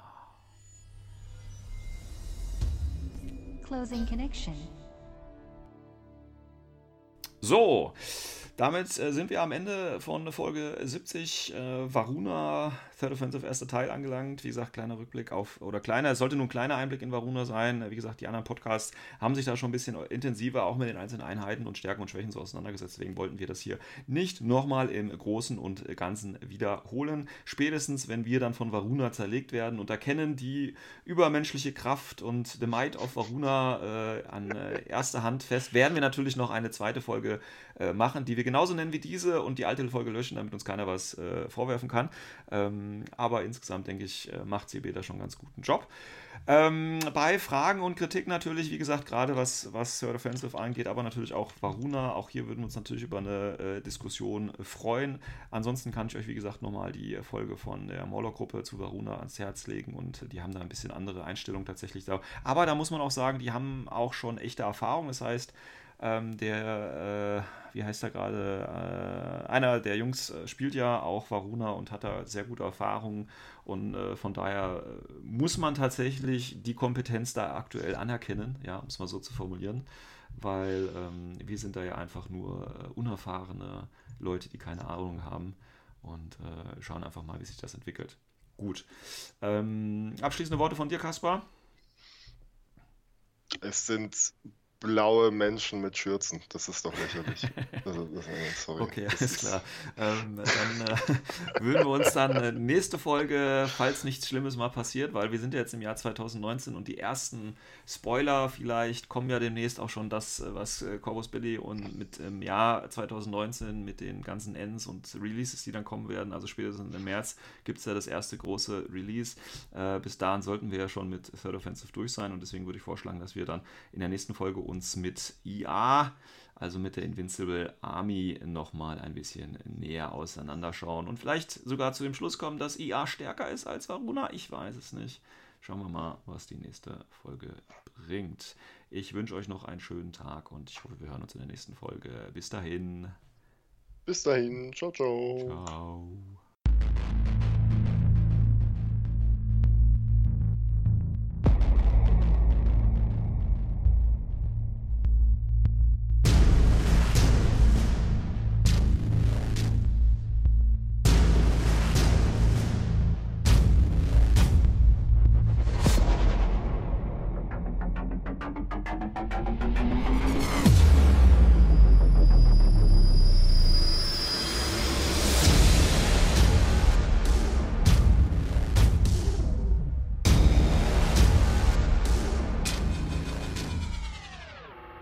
Closing Connection. So, damit äh, sind wir am Ende von Folge 70 äh, Varuna Third Offensive erster Teil angelangt. Wie gesagt, kleiner Rückblick auf, oder kleiner, es sollte nun ein kleiner Einblick in Varuna sein. Wie gesagt, die anderen Podcasts haben sich da schon ein bisschen intensiver auch mit den einzelnen Einheiten und Stärken und Schwächen so auseinandergesetzt. Deswegen wollten wir das hier nicht nochmal im Großen und Ganzen wiederholen. Spätestens, wenn wir dann von Varuna zerlegt werden und erkennen die übermenschliche Kraft und The Might of Varuna äh, an äh, erster Hand fest, werden wir natürlich noch eine zweite Folge äh, machen, die wir genauso nennen wie diese und die alte Folge löschen, damit uns keiner was äh, vorwerfen kann. Ähm, aber insgesamt denke ich, äh, macht CB da schon einen ganz guten Job. Ähm, bei Fragen und Kritik natürlich, wie gesagt, gerade was, was Third Offensive angeht, aber natürlich auch Varuna. Auch hier würden wir uns natürlich über eine äh, Diskussion freuen. Ansonsten kann ich euch, wie gesagt, nochmal die Folge von der Mauler-Gruppe zu Varuna ans Herz legen und die haben da ein bisschen andere Einstellungen tatsächlich da. Aber da muss man auch sagen, die haben auch schon echte Erfahrung. Das heißt, ähm, der, äh, wie heißt er gerade, äh, einer der Jungs äh, spielt ja auch Varuna und hat da sehr gute Erfahrungen und äh, von daher äh, muss man tatsächlich die Kompetenz da aktuell anerkennen, ja, um es mal so zu formulieren, weil ähm, wir sind da ja einfach nur äh, unerfahrene Leute, die keine Ahnung haben und schauen einfach mal, wie sich das entwickelt. Gut. Ähm, abschließende Worte von dir, Kaspar? Es sind blaue Menschen mit Schürzen. Das ist doch lächerlich. [LAUGHS] Also, das, sorry. Okay, alles klar. Ähm, dann äh, [LAUGHS] würden wir uns dann äh, nächste Folge, falls nichts Schlimmes mal passiert, weil wir sind ja jetzt im Jahr 2019 und die ersten Spoiler vielleicht kommen ja demnächst auch schon das, äh, was äh, Corvus Billy und mit im Jahr 2019 mit den ganzen Ends und Releases, die dann kommen werden, also spätestens im März gibt es ja das erste große Release. Äh, bis dahin sollten wir ja schon mit Third Offensive durch sein und deswegen würde ich vorschlagen, dass wir dann in der nächsten Folge uns mit IA, also mit der Invincible Army, nochmal ein bisschen näher auseinanderschauen und vielleicht sogar zu dem Schluss kommen, dass IA stärker ist als Varuna. Ich weiß es nicht. Schauen wir mal, was die nächste Folge bringt. Ich wünsche euch noch einen schönen Tag und ich hoffe, wir hören uns in der nächsten Folge. Bis dahin. Bis dahin. Ciao, ciao. Ciao.